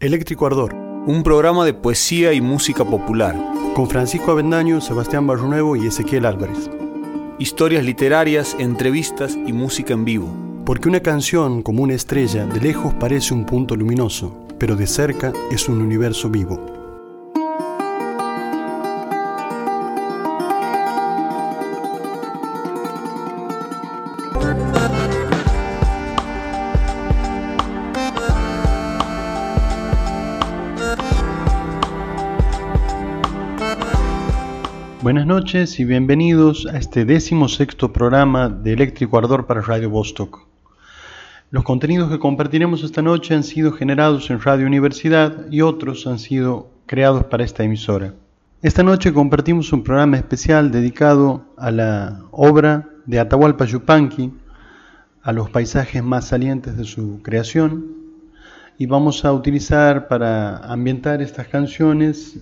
Eléctrico Ardor, un programa de poesía y música popular. con Francisco Avendaño, Sebastián Barrunuevo y Ezequiel Álvarez. Historias literarias, entrevistas y música en vivo. Porque una canción, como una estrella, de lejos parece un punto luminoso, pero de cerca es un universo vivo. Noches y bienvenidos a este décimo sexto programa de Eléctrico Ardor para Radio Vostok. Los contenidos que compartiremos esta noche han sido generados en Radio Universidad y otros han sido creados para esta emisora. Esta noche compartimos un programa especial dedicado a la obra de Atahualpa Yupanqui, a los paisajes más salientes de su creación, y vamos a utilizar para ambientar estas canciones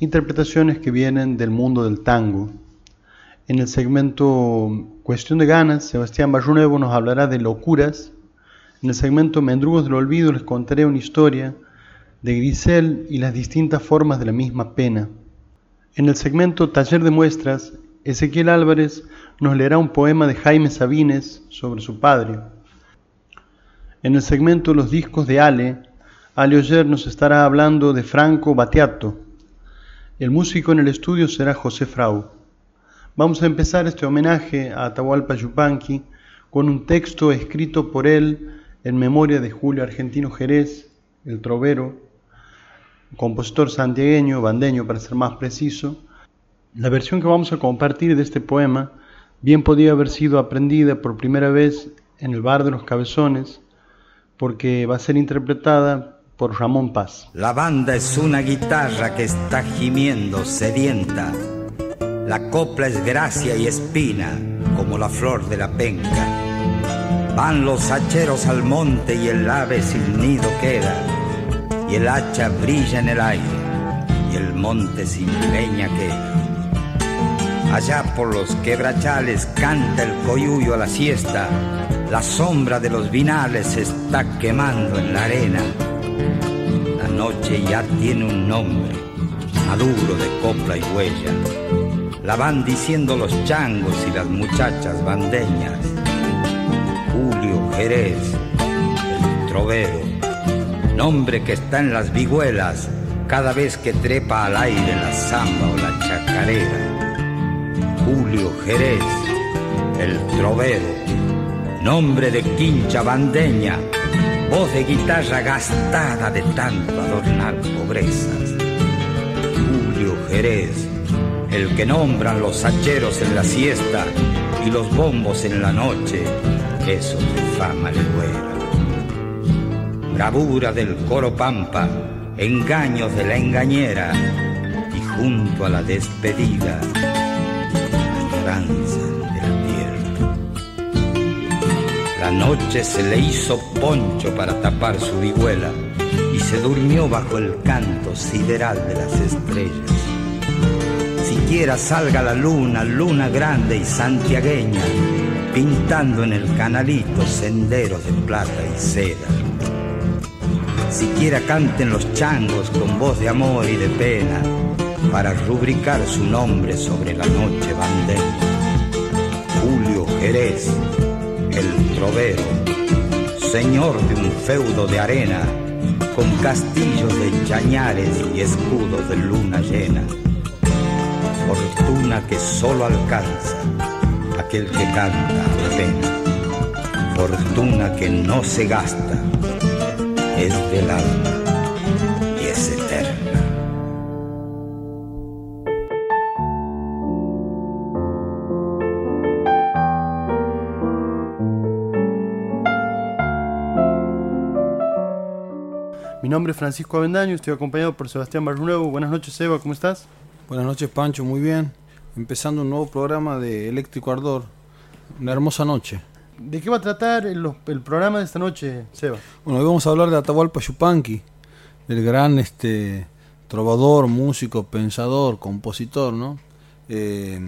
interpretaciones que vienen del mundo del tango. En el segmento Cuestión de Ganas, Sebastián Barrunuevo nos hablará de locuras. En el segmento Mendrugos del Olvido les contaré una historia de Grisel y las distintas formas de la misma pena. En el segmento Taller de Muestras, Ezequiel Álvarez nos leerá un poema de Jaime Sabines sobre su padre. En el segmento Los discos de Ale, Ale Oyer nos estará hablando de Franco Battiato. El músico en el estudio será José Frau. Vamos a empezar este homenaje a Atahualpa Yupanqui con un texto escrito por él en memoria de Julio Argentino Jerez, el trovero, compositor santiagueño, bandeño para ser más preciso. La versión que vamos a compartir de este poema bien podía haber sido aprendida por primera vez en el Bar de los Cabezones, porque va a ser interpretada por Ramón Paz. La banda es una guitarra que está gimiendo sedienta. La copla es gracia y espina como la flor de la penca. Van los hacheros al monte y el ave sin nido queda. Y el hacha brilla en el aire y el monte sin leña queda. Allá por los quebrachales canta el coyuyo a la siesta. La sombra de los vinales se está quemando en la arena noche ya tiene un nombre, maduro de copla y huella. La van diciendo los changos y las muchachas bandeñas. Julio Jerez, el trovero, nombre que está en las vihuelas cada vez que trepa al aire la zamba o la chacarera. Julio Jerez, el trovero, nombre de quincha bandeña voz de guitarra gastada de tanto adornar pobrezas. Julio Jerez, el que nombran los hacheros en la siesta y los bombos en la noche, eso de fama legüera. Bravura del coro pampa, engaños de la engañera y junto a la despedida, añoranza La noche se le hizo poncho para tapar su vihuela y se durmió bajo el canto sideral de las estrellas. Siquiera salga la luna, luna grande y santiagueña, pintando en el canalito senderos de plata y seda. Siquiera canten los changos con voz de amor y de pena para rubricar su nombre sobre la noche bandeña. Julio Jerez el trovero, señor de un feudo de arena, con castillos de chañares y escudos de luna llena. Fortuna que solo alcanza aquel que canta pena. Fortuna que no se gasta, es del alma nombre es Francisco Avendaño, estoy acompañado por Sebastián Barrunuevo. Buenas noches, Seba, ¿cómo estás? Buenas noches, Pancho, muy bien. Empezando un nuevo programa de Eléctrico Ardor. Una hermosa noche. ¿De qué va a tratar el, el programa de esta noche, Seba? Bueno, hoy vamos a hablar de Atahualpa Yupanqui, el gran este, trovador, músico, pensador, compositor, ¿no? Eh,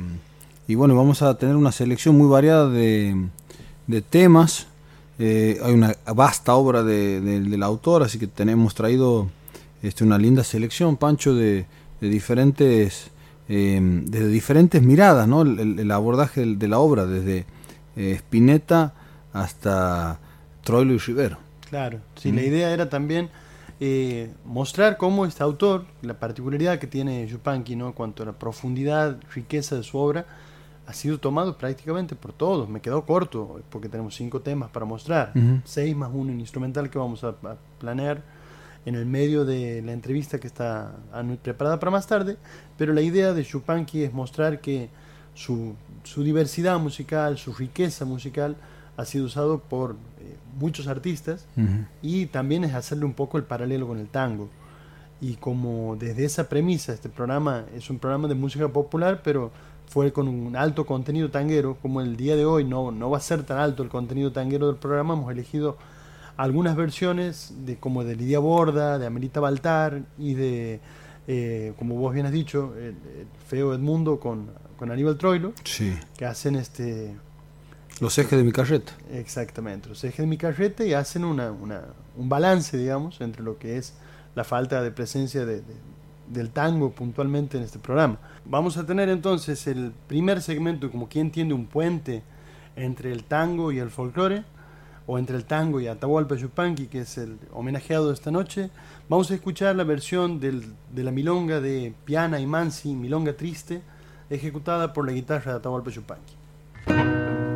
y bueno, vamos a tener una selección muy variada de, de temas Eh, hay una vasta obra de, del autor, así que tenemos traído este, una linda selección, Pancho, de, diferentes em, de diferentes miradas, ¿no? El, abordaje de la obra, desde eh, Spinetta hasta Troilo y Rivero. Claro, sí, la idea era también eh, mostrar cómo este autor, la particularidad que tiene Yupanqui, ¿no? En cuanto a la profundidad, riqueza de su obra, ha sido tomado prácticamente por todos. Me quedó corto porque tenemos cinco temas para mostrar, seis más uno instrumental que vamos a, planear en el medio de la entrevista que está preparada para más tarde. Pero la idea de Chupanqui es mostrar que su, su, diversidad musical, su riqueza musical ha sido usado por eh, muchos artistas y también es hacerle un poco el paralelo con el tango. Y como desde esa premisa, este programa es un programa de música popular, pero fue con un alto contenido tanguero, como el día de hoy no, no va a ser tan alto el contenido tanguero del programa, hemos elegido algunas versiones de como de Lidia Borda, de Amelita Baltar y de, eh, como vos bien has dicho, el, Feo Edmundo con, con Aníbal Troilo, sí. que hacen este... Los ejes de mi carreta. Exactamente, los ejes de mi carreta y hacen una, una, un balance, digamos, entre lo que es la falta de presencia de, del tango puntualmente en este programa. Vamos a tener entonces el primer segmento como quien tiende un puente entre el tango y el folclore, o entre el tango y Atahualpa Yupanqui, que es el homenajeado de esta noche. Vamos a escuchar la versión de la milonga de Piana y Mansi, Milonga Triste, ejecutada por la guitarra de Atahualpa Yupanqui.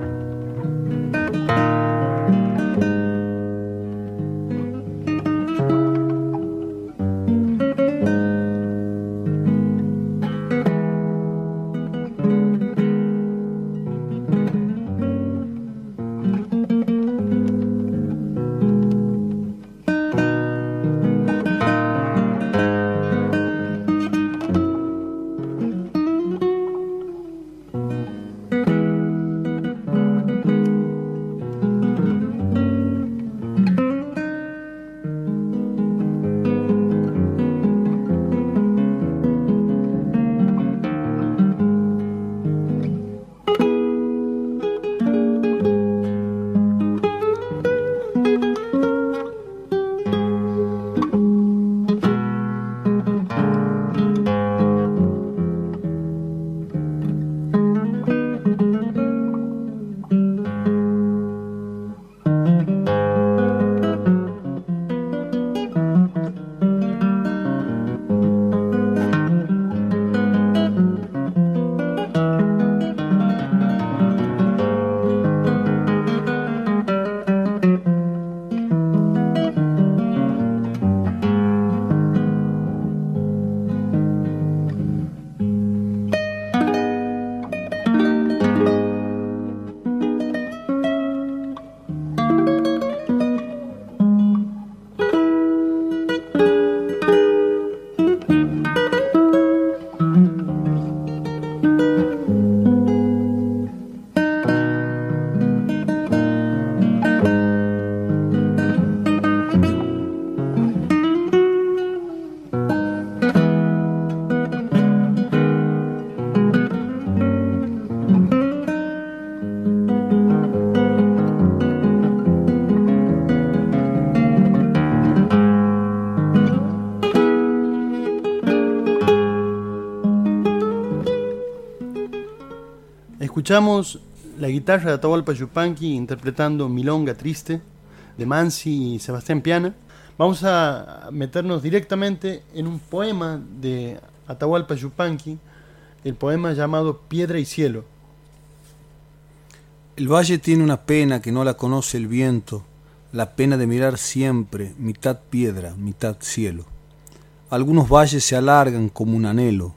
Escuchamos la guitarra de Atahualpa Yupanqui interpretando Milonga Triste de Mansi y Sebastián Piana. Vamos a meternos directamente en un poema de Atahualpa Yupanqui, el poema llamado Piedra y Cielo. El valle tiene una pena que no la conoce el viento, la pena de mirar siempre, mitad piedra, mitad cielo. Algunos valles se alargan como un anhelo.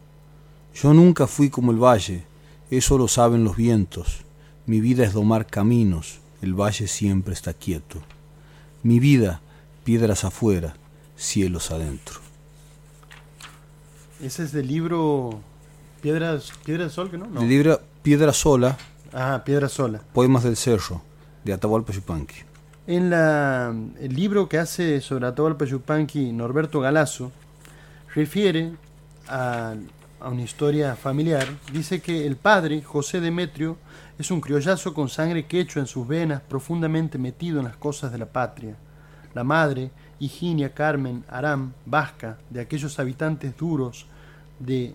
Yo nunca fui como el valle, eso lo saben los vientos. Mi vida es domar caminos, el valle siempre está quieto. Mi vida, piedras afuera, cielos adentro. Ese es del libro Piedras, Piedra del Sol, ¿que no? no. El libro Piedra Sola. Ah, Piedra Sola. Poemas del Cerro, de Atahualpa Yupanqui. En la, el libro que hace sobre Atahualpa Yupanqui Norberto Galazo, refiere a a una historia familiar, dice que el padre, José Demetrio, es un criollazo con sangre quechua en sus venas, profundamente metido en las cosas de la patria. La madre, Higinia Carmen Aram, vasca, de aquellos habitantes duros de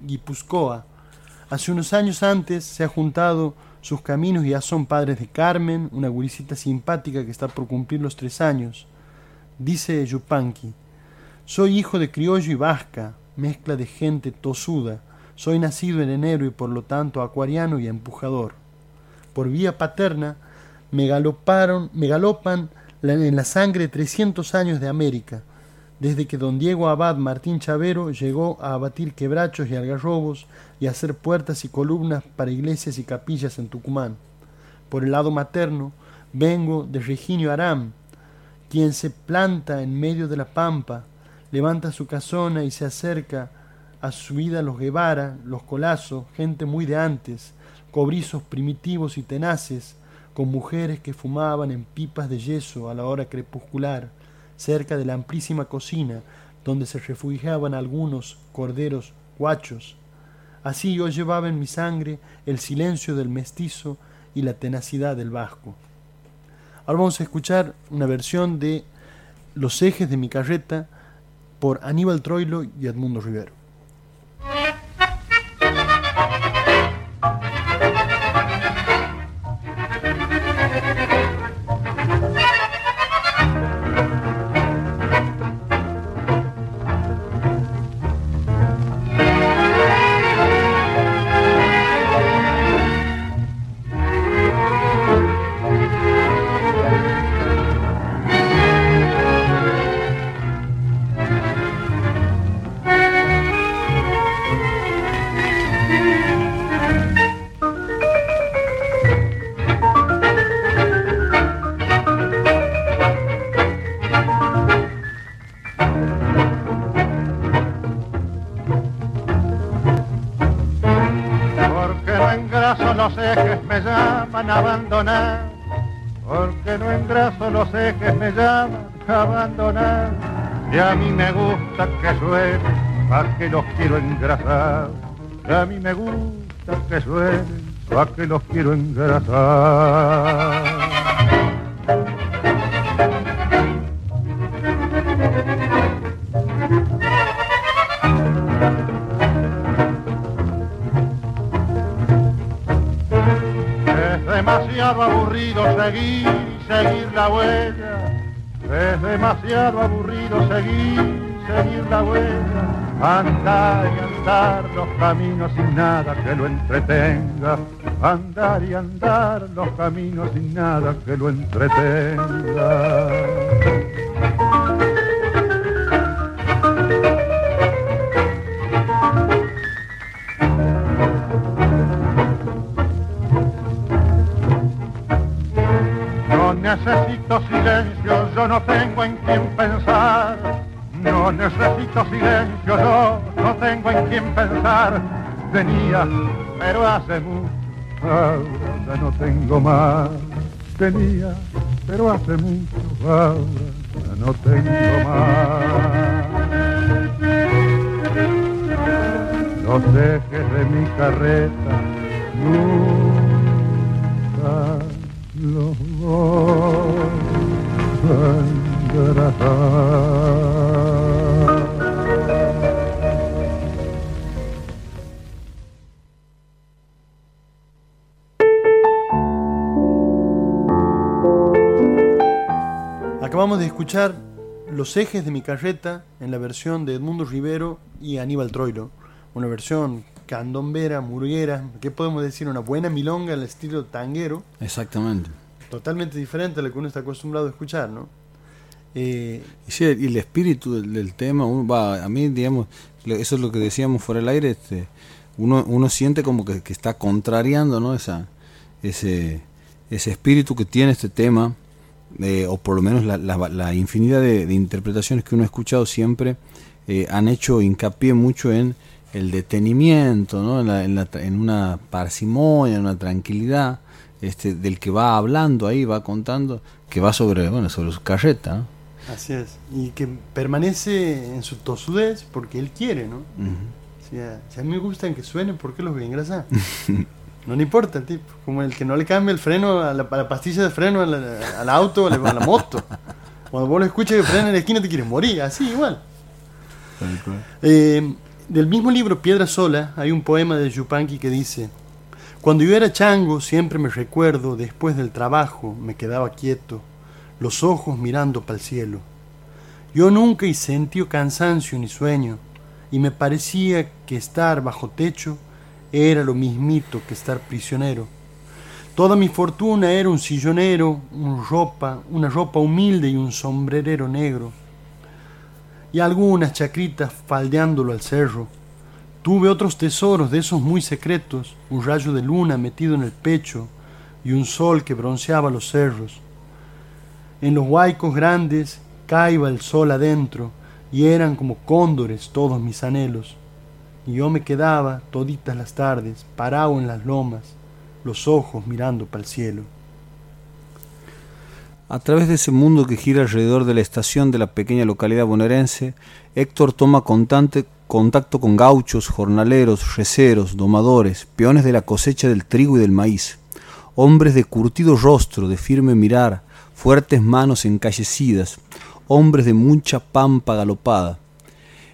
Guipuzcoa, hace unos años antes se ha juntado sus caminos y ya son padres de Carmen, una gurisita simpática que está por cumplir los tres años. Dice Yupanqui, soy hijo de criollo y vasca, mezcla de gente tosuda, soy nacido en enero y por lo tanto acuariano y empujador. Por vía paterna me galoparon, me galopan en la sangre 300 años de América, desde que don Diego Abad Martín Chavero llegó a abatir quebrachos y algarrobos y a hacer puertas y columnas para iglesias y capillas en Tucumán. Por el lado materno vengo de Reginio Aram, quien se planta en medio de la pampa, levanta su casona y se acerca a su vida los Guevara, los Colazos, gente muy de antes, cobrizos primitivos y tenaces, con mujeres que fumaban en pipas de yeso a la hora crepuscular, cerca de la amplísima cocina donde se refugiaban algunos corderos guachos. Así yo llevaba en mi sangre el silencio del mestizo y la tenacidad del vasco. Ahora vamos a escuchar una versión de Los ejes de mi carreta por Aníbal Troilo y Edmundo Rivero. Los quiero engrasar. Y a mí me gusta que suene, pa' que los quiero engrasar. aburrido seguir seguir la huella. Es demasiado aburrido seguir, seguir la huella. Andar y andar los caminos sin nada que lo entretenga. Andar y andar los caminos sin nada que lo entretenga. necesito silencio, yo no tengo quién pensar. Pero hace mucho, ahora no tengo más. Tenía, pero hace mucho, ahora no tengo más. Los ejes de mi carreta nunca los Acabamos de escuchar Los ejes de mi carreta en la versión de Edmundo Rivero y Aníbal Troilo, una versión candombera, murguera, ¿qué podemos decir? Una buena milonga al estilo tanguero. Exactamente. Totalmente diferente a lo que uno está acostumbrado a escuchar, ¿no? Eh, y, el espíritu del, tema, va, a mí, digamos, eso es lo que decíamos fuera del aire, este, uno, uno siente como que, está contrariando, ¿no? Esa, ese, ese espíritu que tiene este tema, eh, o por lo menos la, la, infinidad de, interpretaciones que uno ha escuchado siempre, eh, han hecho hincapié mucho en el detenimiento, ¿no? en, en, en, una parsimonia, en una tranquilidad este, del que va hablando ahí, va contando, que va sobre, bueno, sobre su carreta. Así es, y que permanece en su tosudez porque él quiere, ¿no? Si a mí me gustan que suenen, ¿por qué los voy a engrasar? No le importa el tipo. Como el que no le cambia el freno a la, a la pastilla de freno al, al auto o a la, a la moto. Cuando vos lo escuchas que frena en la esquina te quieres morir, así igual. Eh, del mismo libro Piedra Sola hay un poema de Yupanqui que dice Cuando yo era chango siempre me recuerdo, después del trabajo me quedaba quieto, los ojos mirando para el cielo. Yo nunca he sentido cansancio ni sueño, y me parecía que estar bajo techo era lo mismito que estar prisionero. Toda mi fortuna era un sillonero, un ropa, una ropa humilde y un sombrerero negro. Y algunas chacritas faldeándolo al cerro. Tuve otros tesoros de esos muy secretos, un rayo de luna metido en el pecho y un sol que bronceaba los cerros. En los huaicos grandes caiba el sol adentro y eran como cóndores todos mis anhelos. Yo me quedaba toditas las tardes, parado en las lomas, los ojos mirando para el cielo. A través de ese mundo que gira alrededor de la estación de la pequeña localidad bonaerense, Héctor toma contante- contacto con gauchos, jornaleros, receros, domadores, peones de la cosecha del trigo y del maíz, hombres de curtido rostro, de firme mirar, fuertes manos encallecidas, hombres de mucha pampa galopada.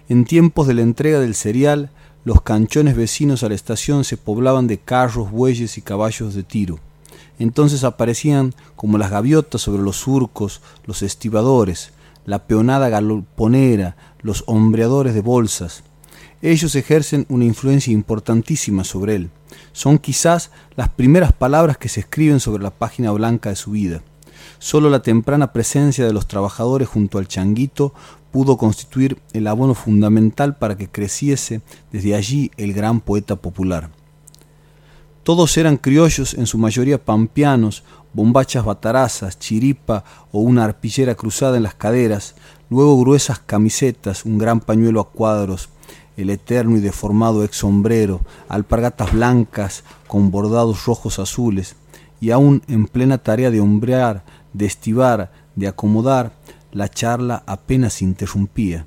En tiempos de la entrega del cereal, los canchones vecinos a la estación se poblaban de carros, bueyes y caballos de tiro. Entonces aparecían como las gaviotas sobre los surcos, los estibadores, la peonada galponera, los hombreadores de bolsas. Ellos ejercen una influencia importantísima sobre él. Son quizás las primeras palabras que se escriben sobre la página blanca de su vida. Solo la temprana presencia de los trabajadores junto al changuito pudo constituir el abono fundamental para que creciese desde allí el gran poeta popular. Todos eran criollos, en su mayoría pampeanos, bombachas batarazas, chiripa o una arpillera cruzada en las caderas, luego gruesas camisetas, un gran pañuelo a cuadros, el eterno y deformado ex sombrero, alpargatas blancas con bordados rojos azules, y aún en plena tarea de hombrear, de estivar, de acomodar, la charla apenas interrumpía.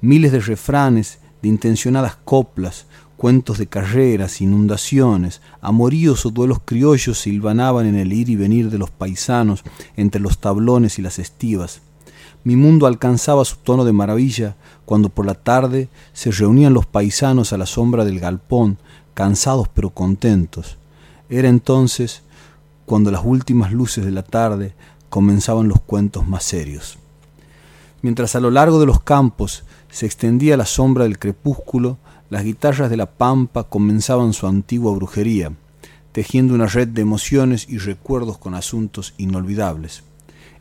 Miles de refranes, de intencionadas coplas, cuentos de carreras, inundaciones, amoríos o duelos criollos silvanaban en el ir y venir de los paisanos entre los tablones y las estivas. Mi mundo alcanzaba su tono de maravilla cuando por la tarde se reunían los paisanos a la sombra del galpón, cansados pero contentos. Era entonces cuando las últimas luces de la tarde comenzaban los cuentos más serios. Mientras a lo largo de los campos se extendía la sombra del crepúsculo, las guitarras de la pampa comenzaban su antigua brujería, tejiendo una red de emociones y recuerdos con asuntos inolvidables.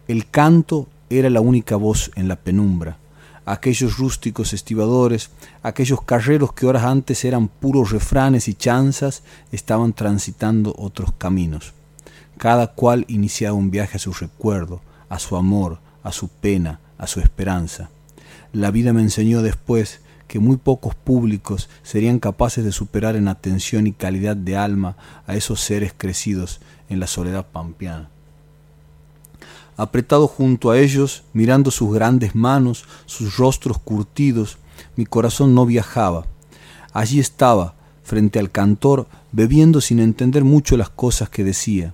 El canto era la única voz en la penumbra. Aquellos rústicos estibadores, aquellos carreros que horas antes eran puros refranes y chanzas, estaban transitando otros caminos. Cada cual iniciaba un viaje a su recuerdo, a su amor, a su pena, a su esperanza. La vida me enseñó después que muy pocos públicos serían capaces de superar en atención y calidad de alma a esos seres crecidos en la soledad pampeana. Apretado junto a ellos, mirando sus grandes manos, sus rostros curtidos, mi corazón no viajaba. Allí estaba, frente al cantor, bebiendo sin entender mucho las cosas que decía.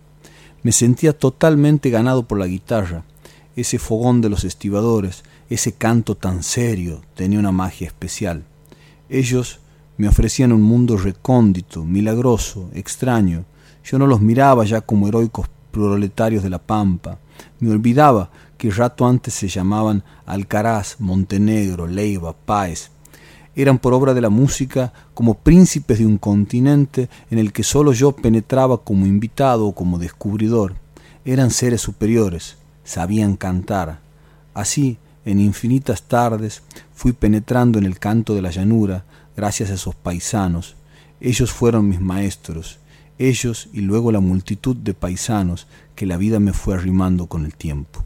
Me sentía totalmente ganado por la guitarra. Ese fogón de los estibadores, ese canto tan serio, tenía una magia especial. Ellos me ofrecían un mundo recóndito, milagroso, extraño. Yo no los miraba ya como heroicos proletarios de la pampa. Me olvidaba que rato antes se llamaban Alcaraz, Montenegro, Leiva, Páez. Eran por obra de la música como príncipes de un continente en el que solo yo penetraba como invitado o como descubridor. Eran seres superiores, sabían cantar. Así, en infinitas tardes, fui penetrando en el canto de la llanura gracias a esos paisanos. Ellos fueron mis maestros, ellos y luego la multitud de paisanos que la vida me fue arrimando con el tiempo.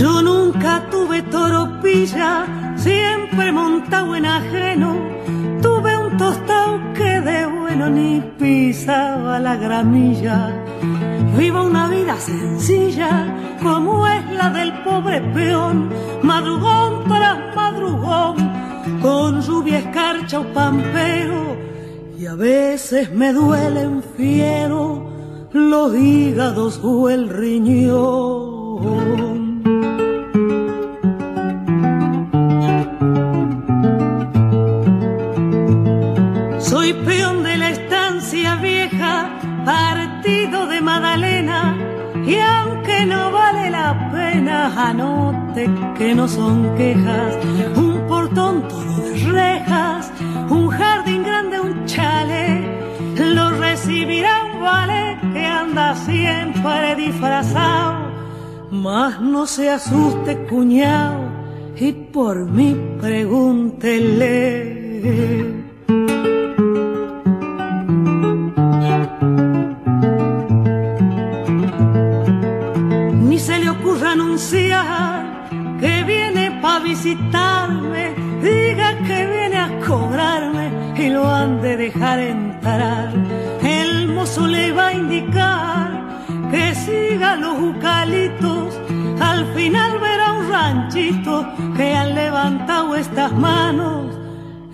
Yo nunca tuve toropilla, montado en ajeno. Tuve un tostado que de bueno ni pisaba la gramilla. Viva una vida sencilla como es la del pobre peón, madrugón tras madrugón, con lluvia, escarcha o pampero, y a veces me duelen fiero los hígados o el riñón. Pena, anote que no son quejas, un portón todo de rejas, un jardín grande, un chale, lo recibirá un vale que anda siempre disfrazado, mas no se asuste cuñado, y por mí pregúntele. Visitarme, diga que viene a cobrarme y lo han de dejar entrar. El mozo le va a indicar que siga los eucaliptos, al final verá un ranchito que han levantado estas manos.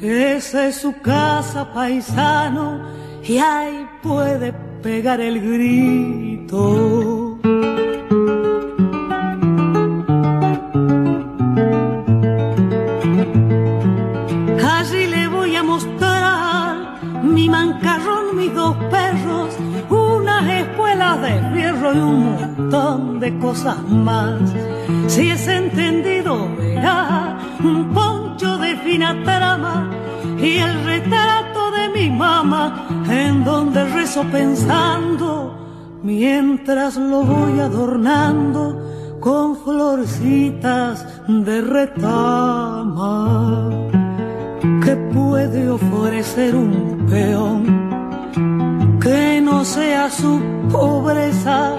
Esa es su casa, paisano, y ahí puede pegar el grito. Y un montón de cosas más. Si es entendido, verá un poncho de fina trama y el retrato de mi mamá en donde rezo pensando mientras lo voy adornando con florcitas de retama que puede ofrecer un peón que no sea su pobreza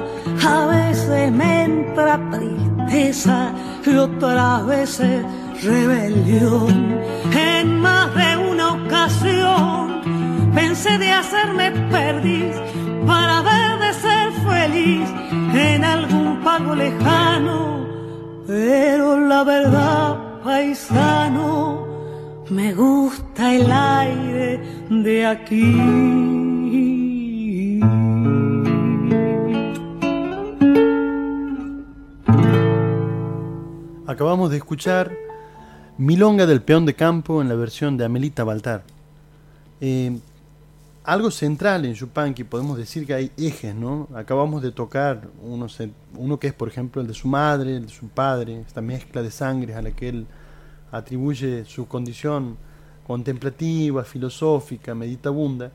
a veces me entra tristeza y otras veces rebelión en más de una ocasión pensé de hacerme perdiz para ver de ser feliz en algún pago lejano, pero la verdad, paisano, me gusta el aire de aquí. Acabamos de escuchar Milonga del Peón de Campo en la versión de Amelita Baltar. Eh, algo central en Yupanqui, podemos decir que hay ejes, ¿no? Acabamos de tocar uno, que es, por ejemplo, el de su madre, el de su padre, esta mezcla de sangres a la que él atribuye su condición contemplativa, filosófica, meditabunda.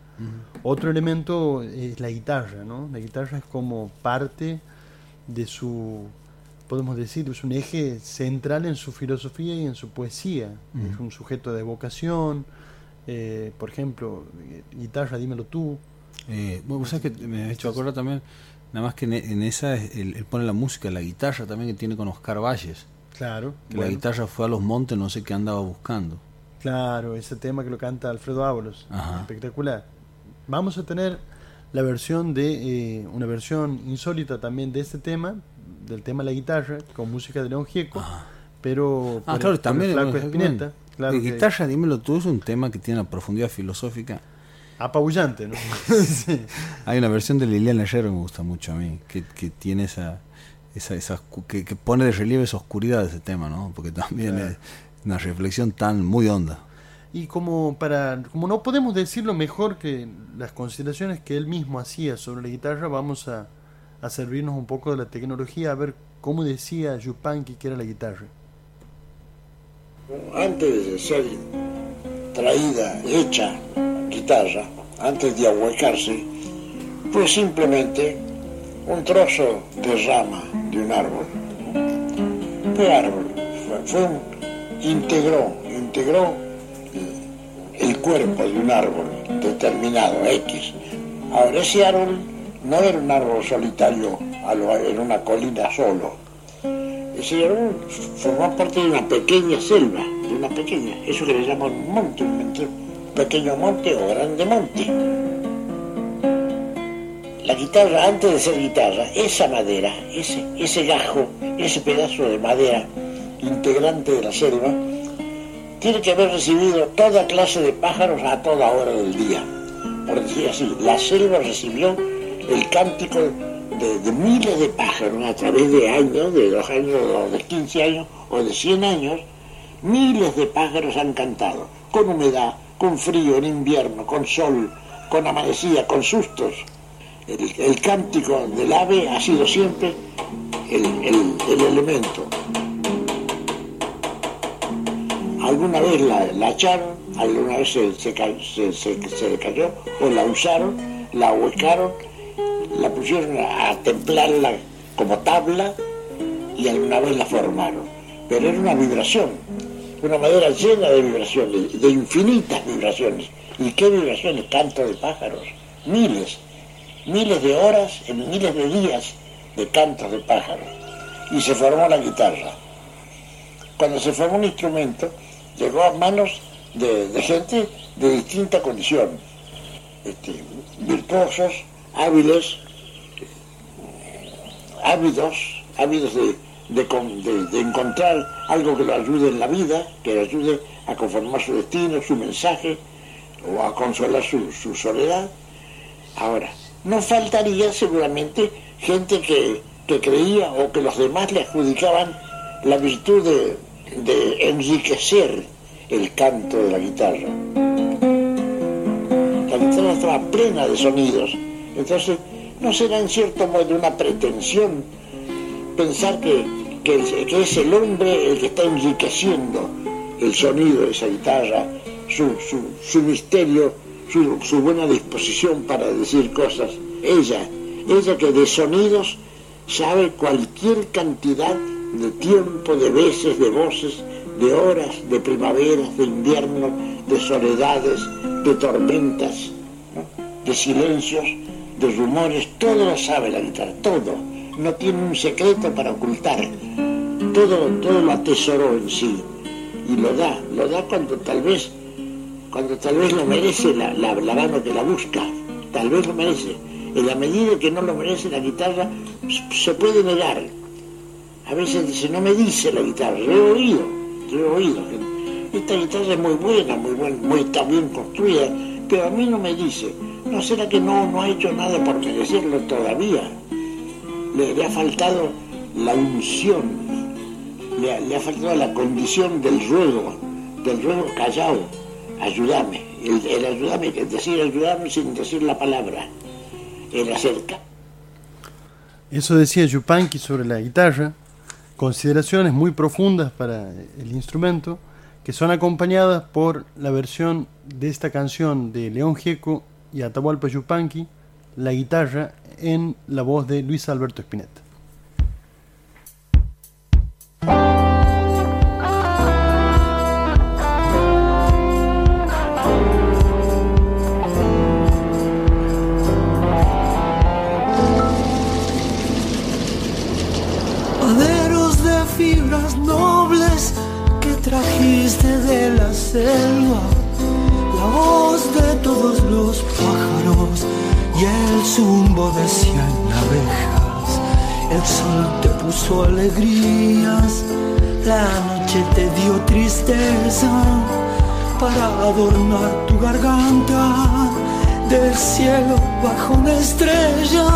Otro elemento es la guitarra, ¿no? La guitarra es como parte de su, podemos decir, es un eje central en su filosofía y en su poesía. Es un sujeto de vocación. eh, por ejemplo, eh, guitarra, dímelo tú. Eh, bueno, vos sabés que me ha hecho acordar también, nada más que en, en esa es- él, él pone la música, la guitarra también que tiene con Oscar Valles, Claro. que bueno, la guitarra fue a los montes, no sé qué andaba buscando. Claro, ese tema que lo canta Alfredo Ábalos. Espectacular. Vamos a tener la versión de, eh, una versión insólita también de este tema, del tema de la guitarra, con música de León Gieco, pero Ah, por claro, también Flaco Espineta. Claro la que- guitarra, dímelo tú, es un tema que tiene una profundidad filosófica. apabullante, ¿no? Sí. Hay una versión de Liliana Herrero que me gusta mucho a mí, que, que tiene esa, esa, que, que pone de relieve esa oscuridad de ese tema, ¿no? Porque también Claro. es una reflexión tan muy honda. Y como para como no podemos decirlo mejor que las consideraciones que él mismo hacía sobre la guitarra, vamos a, a servirnos un poco de la tecnología a ver cómo decía Yupanqui que era la guitarra. antes de ser traída, hecha guitarra, antes de ahuecarse, fue simplemente un trozo de rama de un árbol. Fue árbol, fue, un, integró, integró el, el cuerpo de un árbol determinado, X. Ahora ese árbol no era un árbol solitario en una colina solo, ese árbol formó parte de una pequeña selva, de una pequeña, eso que le llaman monte, pequeño monte o grande monte. La guitarra, antes de ser guitarra, esa madera, ese, ese gajo, ese pedazo de madera integrante de la selva, tiene que haber recibido toda clase de pájaros a toda hora del día. Por decir así, la selva recibió el cántico de, miles de pájaros a través de años, de dos años, de 15 años, o de 100 años, miles de pájaros han cantado, con humedad, con frío en invierno, con sol, con amanecida, con sustos. El, cántico del ave ha sido siempre el, elemento. Alguna vez la, echaron, alguna vez se, se, se, cayó, o la usaron, la ahuecaron, la pusieron a templarla como tabla y alguna vez la formaron. Pero era una vibración, una madera llena de vibraciones, de infinitas vibraciones. ¿Y qué vibraciones? Canto de pájaros, miles, miles de horas, en miles de días de cantos de pájaros. Y se formó la guitarra. Cuando se formó un instrumento, llegó a manos de, gente de distinta condición, este, virtuosos, hábiles, ávidos, ávidos de, de, encontrar algo que lo ayude en la vida, que le ayude a conformar su destino, su mensaje, o a consolar su, soledad. Ahora, no faltaría seguramente gente que, creía o que los demás le adjudicaban la virtud de, de enriquecer el canto de la guitarra. La guitarra estaba plena de sonidos, entonces no será en cierto modo una pretensión pensar que, que, es el hombre el que está enriqueciendo el sonido de esa guitarra, su, su, misterio, su, su, buena disposición para decir cosas. Ella, ella que de sonidos sabe cualquier cantidad de tiempo, de veces, de voces, de horas, de primaveras, de invierno, de soledades, de tormentas, de silencios, de rumores, todo lo sabe la guitarra, todo no tiene un secreto para ocultar. Todo, todo lo atesoró en sí y lo da, lo da cuando tal vez, cuando tal vez lo merece la, mano que la busca, tal vez lo merece. En la medida que no lo merece la guitarra, se puede negar. A veces dice, no me dice la guitarra, yo he oído, yo he oído. Esta guitarra es muy buena, muy buena, muy, está bien construida, pero a mí no me dice. ¿No será que no, no ha hecho nada por merecerlo todavía? le, ha faltado la unción, le, ha faltado la condición del ruego, del ruego callado, ayúdame, el, ayúdame, es decir, ayudarme sin decir la palabra, el acerca. Eso decía Yupanqui sobre la guitarra, consideraciones muy profundas para el instrumento, que son acompañadas por la versión de esta canción de León Gieco y Atahualpa Yupanqui, la guitarra en la voz de Luis Alberto Spinetta. De fibras nobles que trajiste de la selva, voz de todos los pájaros y el zumbo de cien abejas. El sol te puso alegrías, la noche te dio tristeza para adornar tu garganta. Del cielo bajo una estrella,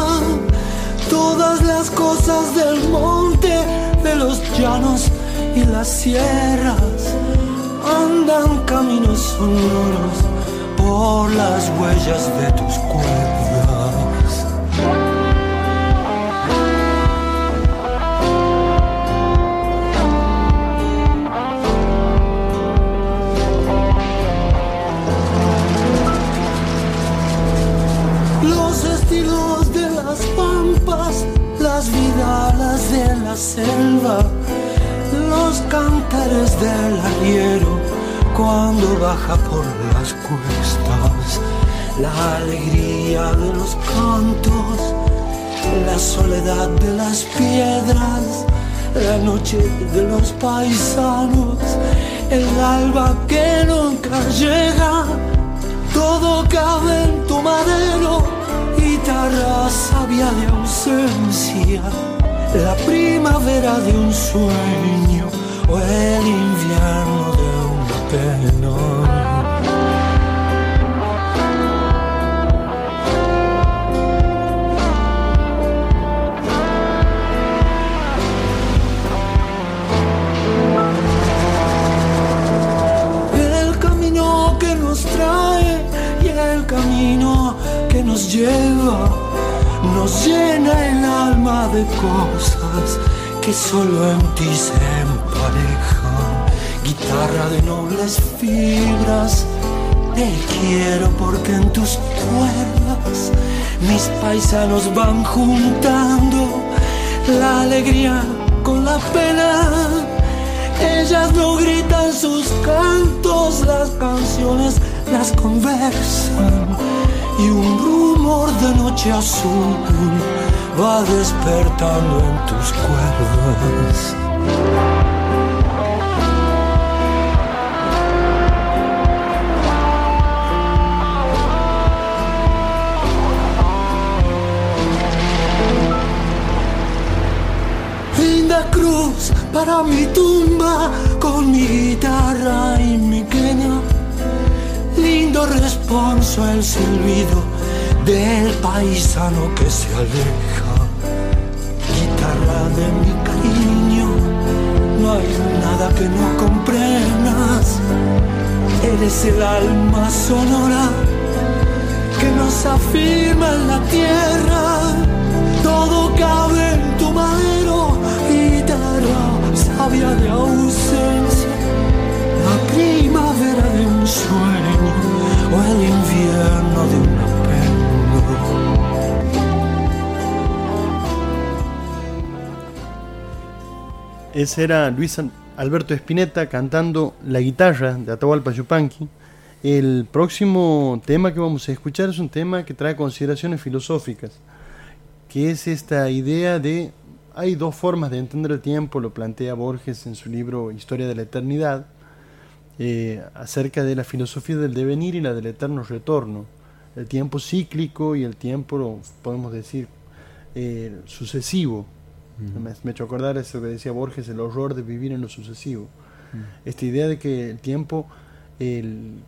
todas las cosas del monte, de los llanos y las sierras andan caminos sonoros por las huellas de tus cuerpos. las vidalas de la selva, los cantares del arriero cuando baja por las cuestas, la alegría de los cantos, la soledad de las piedras, la noche de los paisanos, el alba que nunca llega, todo cabe en tu madero y te arrasa ausencia, la primavera de un sueño o el invierno pena. El camino que nos trae y el camino que nos lleva nos llena el alma de cosas que solo en ti se guitarra de nobles fibras. Te quiero porque en tus cuerdas mis paisanos van juntando la alegría con la pena. Ellas no gritan sus cantos, las canciones las conversan y un rumor de noche azul va despertando en tus cuerdas. Para mi tumba con mi guitarra y mi quena. Lindo responso el silbido del paisano que se aleja. Guitarra de mi cariño, no hay nada que no comprendas. Eres el alma sonora que nos afirma en la tierra. Todo cabe sabia de ausencia, la primavera de un sueño o el invierno de una pena. Ese era Luis Alberto Espineta cantando la guitarra de Atahualpa Yupanqui. El próximo tema que vamos a escuchar es un tema que trae consideraciones filosóficas, que es esta idea de hay dos formas de entender el tiempo, lo plantea Borges en su libro Historia de la Eternidad, eh, acerca de la filosofía del devenir y la del eterno retorno, el tiempo cíclico y el tiempo, podemos decir, eh, sucesivo. me, me, he hecho acordar eso que decía Borges, el horror de vivir en lo sucesivo. Esta idea de que el tiempo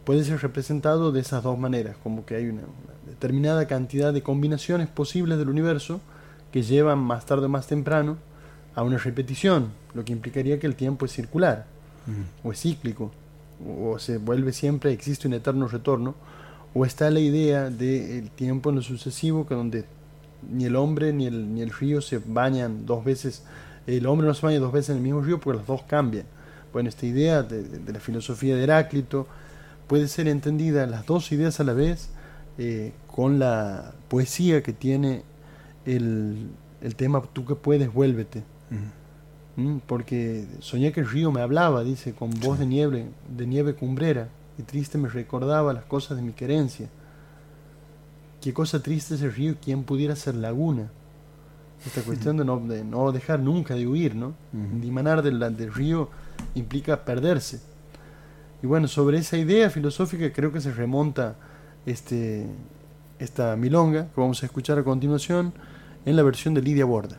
puede ser representado de esas dos maneras, como que hay una determinada cantidad de combinaciones posibles del universo, que llevan más tarde o más temprano a una repetición, lo que implicaría que el tiempo es circular o es cíclico o se vuelve siempre, existe un eterno retorno, o está la idea del tiempo en lo sucesivo, que donde ni el hombre ni el, ni el río se bañan dos veces, el hombre no se baña dos veces en el mismo río porque los dos cambian. Bueno, esta idea de, la filosofía de Heráclito puede ser entendida las dos ideas a la vez eh, con la poesía que tiene el, el tema Tú que puedes, vuélvete. ¿Mm? Porque soñé que el río me hablaba, dice, con voz de nieve, de nieve cumbrera, y triste me recordaba las cosas de mi querencia. Qué cosa triste ese río, quién pudiera ser laguna. Esta cuestión de no, de no dejar nunca de huir, ¿no? Dimanar del, del río implica perderse. Y bueno, sobre esa idea filosófica creo que se remonta este, esta milonga que vamos a escuchar a continuación en la versión de Lidia Borda.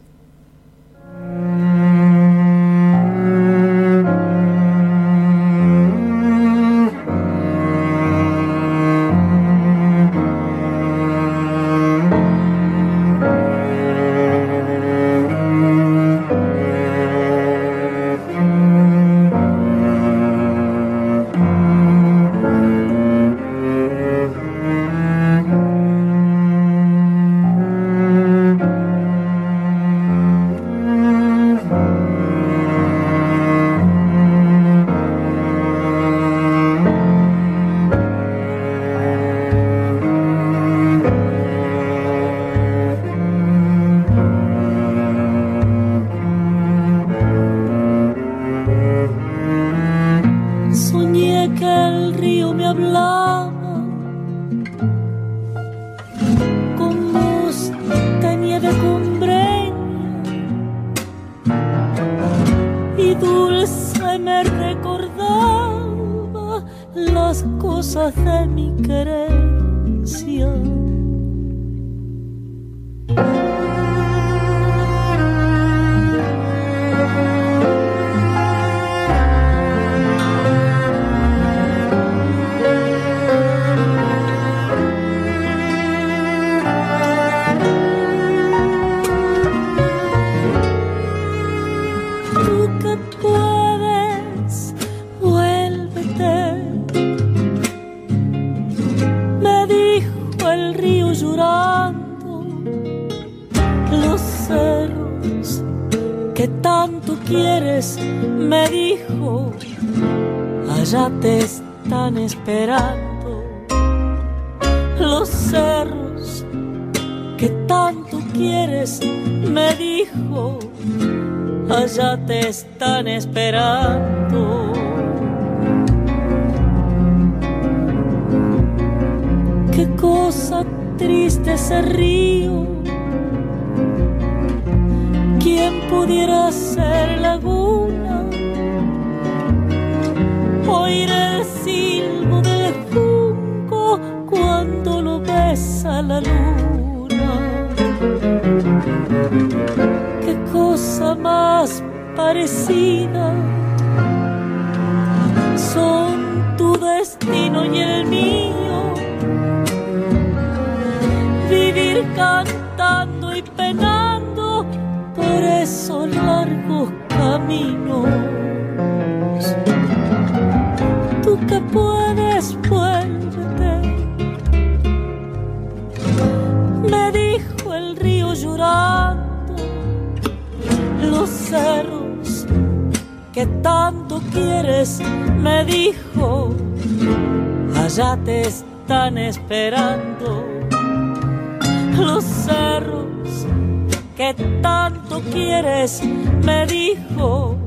Tanto quieres, me dijo,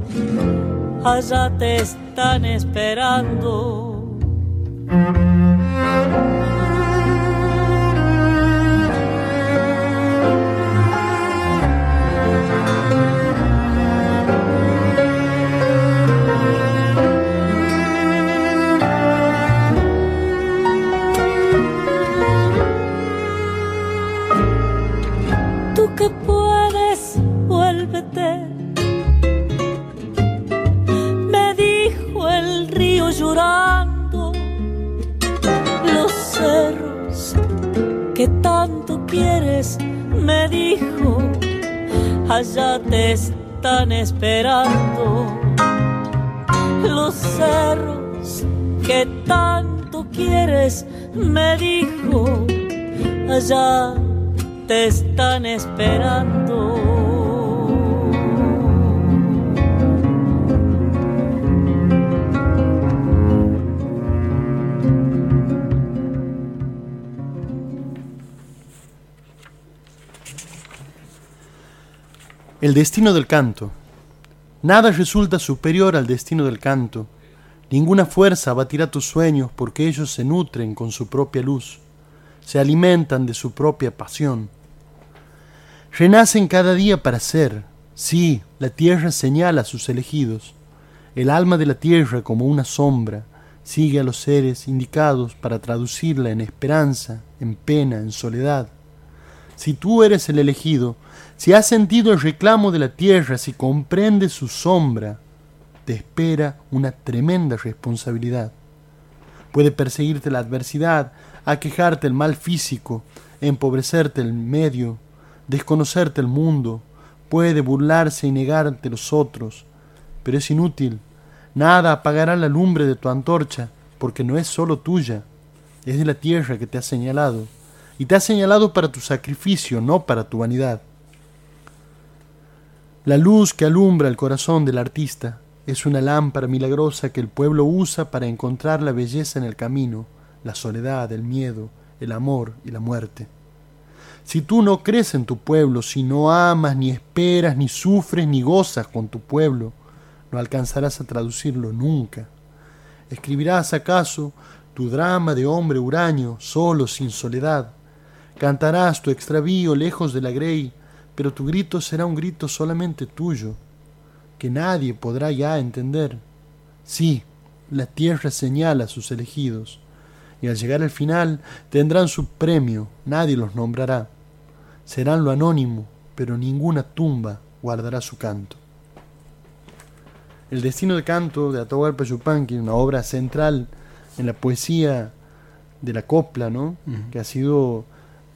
allá te están esperando. Quieres, me dijo, allá te están esperando. Los cerros que tanto quieres, me dijo, allá te están esperando. El destino del canto. Nada resulta superior al destino del canto. Ninguna fuerza abatirá tus sueños porque ellos se nutren con su propia luz, se alimentan de su propia pasión. Renacen cada día para ser. Sí, la tierra señala a sus elegidos. El alma de la tierra como una sombra sigue a los seres indicados para traducirla en esperanza, en pena, en soledad. Si tú eres el elegido, si has sentido el reclamo de la tierra, si comprendes su sombra, te espera una tremenda responsabilidad. Puede perseguirte la adversidad, aquejarte el mal físico, empobrecerte el medio, desconocerte el mundo, puede burlarse y negarte los otros, pero es inútil. Nada apagará la lumbre de tu antorcha, porque no es solo tuya, es de la tierra que te ha señalado, y te ha señalado para tu sacrificio, no para tu vanidad. La luz que alumbra el corazón del artista es una lámpara milagrosa que el pueblo usa para encontrar la belleza en el camino, la soledad, el miedo, el amor y la muerte. Si tú no crees en tu pueblo, si no amas, ni esperas, ni sufres, ni gozas con tu pueblo, no alcanzarás a traducirlo nunca. ¿Escribirás acaso tu drama de hombre huraño, solo, sin soledad? Cantarás tu extravío lejos de la grey, pero tu grito será un grito solamente tuyo, que nadie podrá ya entender. Sí, la tierra señala a sus elegidos, y al llegar al final tendrán su premio, nadie los nombrará. Serán lo anónimo, pero ninguna tumba guardará su canto. El destino del canto de Atahualpa Yupanqui, una obra central en la poesía de la copla, ¿no? que ha sido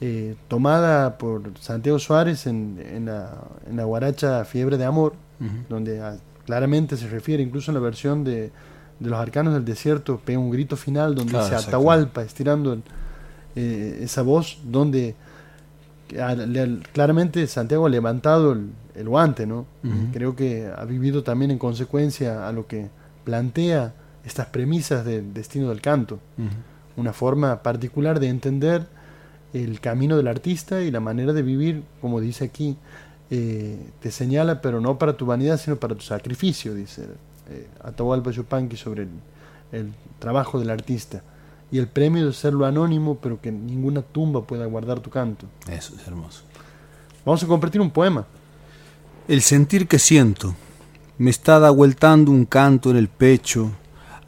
eh, tomada por Santiago Suárez en, en, la, en la guaracha Fiebre de Amor, donde ah, claramente se refiere, incluso en la versión de, de los arcanos del desierto, pega un grito final donde Claro, dice. Atahualpa, estirando el- eh, esa voz, donde claramente Santiago ha levantado el, guante, ¿no? Creo que ha vivido también en consecuencia a lo que plantea estas premisas del destino del canto. Una forma particular de entender el camino del artista y la manera de vivir, como dice aquí, eh, te señala, pero no para tu vanidad, sino para tu sacrificio, dice eh, Atahualpa Yupanqui sobre el, el trabajo del artista y el premio de serlo anónimo, pero que ninguna tumba pueda guardar tu canto. Eso es hermoso. Vamos a compartir un poema. El sentir que siento, me está dahueltando un canto en el pecho,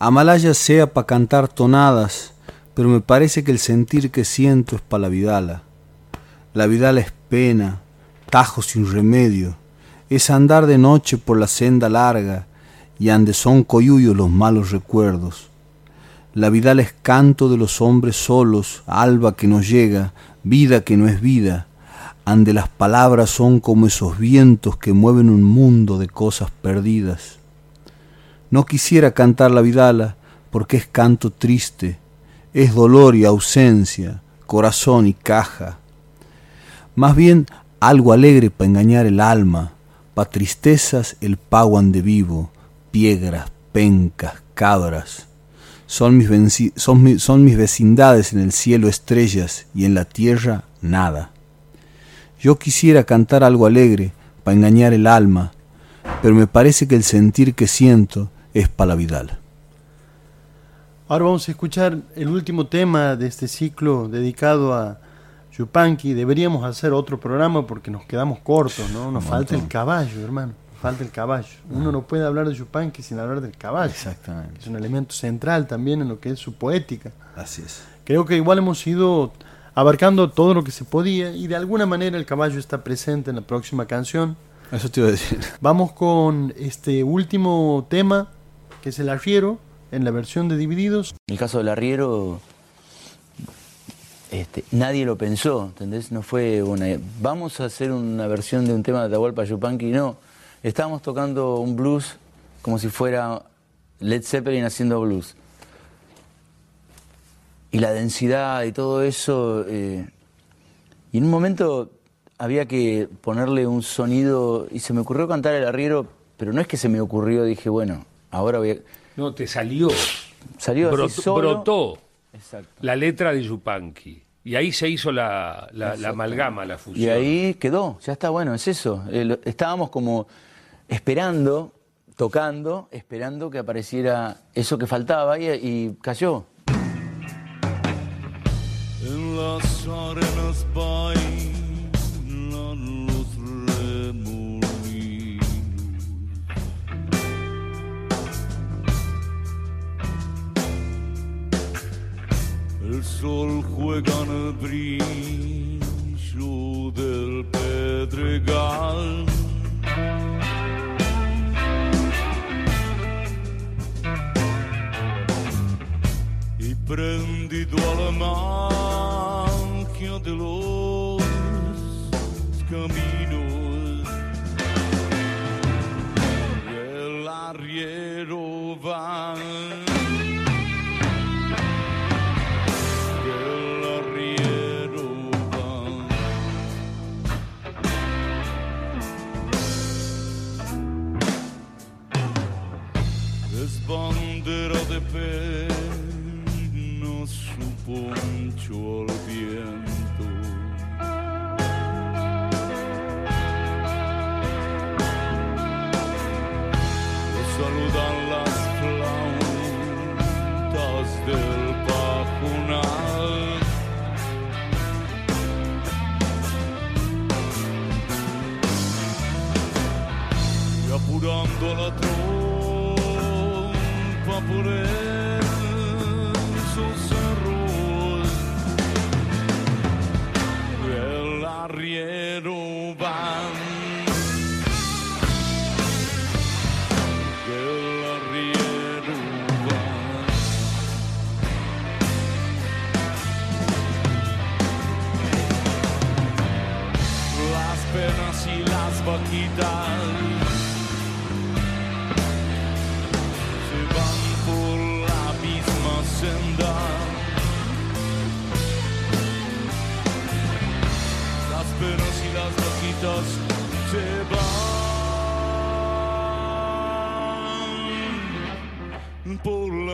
Amalaya sea para cantar tonadas, pero me parece que el sentir que siento es para la vidala. La vidala es pena, tajo sin remedio, es andar de noche por la senda larga, y ande son coyuyos los malos recuerdos la vidal es canto de los hombres solos, alba que nos llega, vida que no es vida. Ande las palabras son como esos vientos que mueven un mundo de cosas perdidas. No quisiera cantar la vidala porque es canto triste, es dolor y ausencia, corazón y caja. Más bien algo alegre para engañar el alma, pa tristezas el paguan de vivo, piedras, pencas, cabras son mis, son, mis vecindades en el cielo estrellas y en la tierra nada. Yo quisiera cantar algo alegre para engañar el alma, pero me parece que el sentir que siento es para la Vidal. Ahora vamos a escuchar el último tema de este ciclo dedicado a Yupanqui. Deberíamos hacer otro programa porque nos quedamos cortos, ¿no? Nos falta el caballo, hermano falta el caballo. Uno no puede hablar de Yupanqui sin hablar del caballo. Exactamente. es un elemento central también en lo que es su poética. Así es. Creo que igual hemos ido abarcando todo lo que se podía y de alguna manera el caballo está presente en la próxima canción. Eso te iba a decir. Vamos con este último tema, que es el arriero, en la versión de Divididos. En el caso del arriero, este, nadie lo pensó, ¿entendés? No fue una... Vamos a hacer una versión de un tema de Atahualpa Yupanqui, no estábamos tocando un blues como si fuera Led Zeppelin haciendo blues. Y la densidad y todo eso. Eh, y en un momento había que ponerle un sonido y se me ocurrió cantar el arriero, pero no es que se me ocurrió, dije, bueno, ahora voy a... No, te salió. Salió Brotó la letra de Yupanqui. Y ahí se hizo la, la, amalgama, la fusión. Y ahí quedó, ya está bueno, es eso. estábamos como esperando, tocando, esperando que apareciera eso que faltaba y, cayó. En las arenas El sol juega en el brillo del pedregal. prendido a la magia de los caminos. El arriero va. Bandera de fe poncho por esos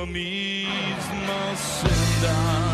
por la misma senda.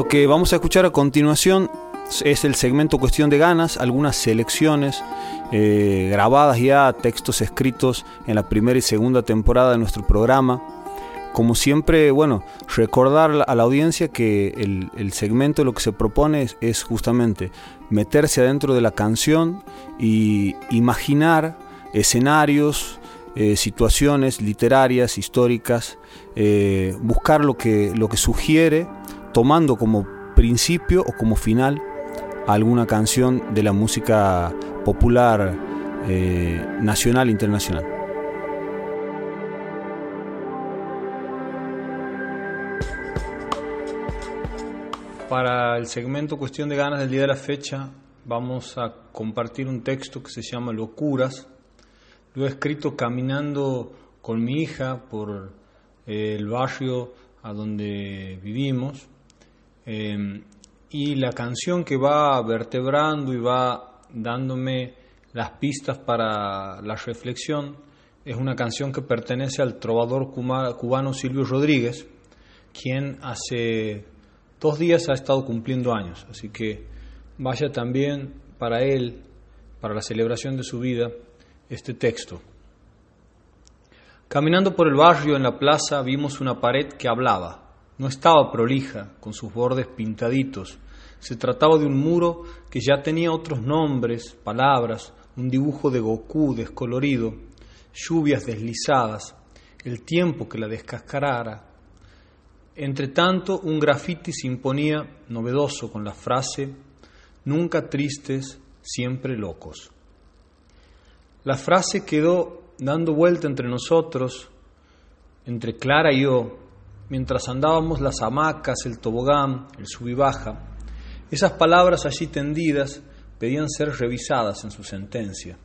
Lo que vamos a escuchar a continuación es el segmento Cuestión de Ganas, algunas selecciones eh, grabadas ya, textos escritos en la primera y segunda temporada de nuestro programa. Como siempre, bueno, recordar a la audiencia que el, segmento lo que se propone es, es justamente meterse adentro de la canción y imaginar escenarios, eh, situaciones literarias, históricas, eh, buscar lo que, lo que sugiere, tomando como principio o como final alguna canción de la música popular eh, nacional e internacional. Para el segmento Cuestión de Ganas del día de la fecha vamos a compartir un texto que se llama Locuras lo he escrito caminando con mi hija por eh, el barrio a donde vivimos. Eh, y la canción que va vertebrando y va dándome las pistas para la reflexión es una canción que pertenece al trovador cubano Silvio Rodríguez, quien hace dos días ha estado cumpliendo años. Así que vaya también para él, para la celebración de su vida, este texto. Caminando por el barrio en la plaza vimos una pared que hablaba. No estaba prolija, con sus bordes pintaditos. Se trataba de un muro que ya tenía otros nombres, palabras, un dibujo de Goku descolorido, lluvias deslizadas, el tiempo que la descascarara. Entre tanto, un grafiti se imponía novedoso con la frase Nunca tristes, siempre locos. La frase quedó dando vuelta entre nosotros, entre Clara y yo, mientras andábamos las hamacas, el tobogán, el sub y baja. Esas palabras allí tendidas pedían ser revisadas en su sentencia.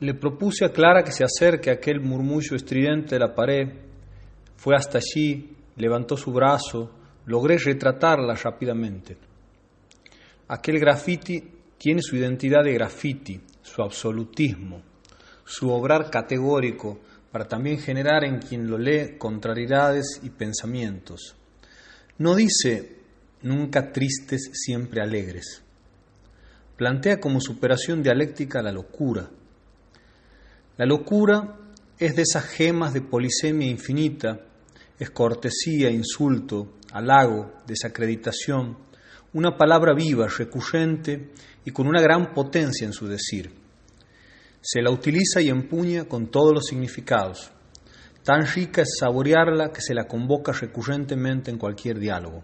Le propuse a Clara que se acerque a aquel murmullo estridente de la pared. Fue hasta allí, levantó su brazo, logré retratarla rápidamente. Aquel graffiti tiene su identidad de graffiti, su absolutismo, su obrar categórico para también generar en quien lo lee contrariedades y pensamientos. No dice nunca tristes, siempre alegres. Plantea como superación dialéctica la locura. La locura es de esas gemas de polisemia infinita, es cortesía, insulto, halago, desacreditación, una palabra viva, recurrente y con una gran potencia en su decir. Se la utiliza y empuña con todos los significados. Tan rica es saborearla que se la convoca recurrentemente en cualquier diálogo.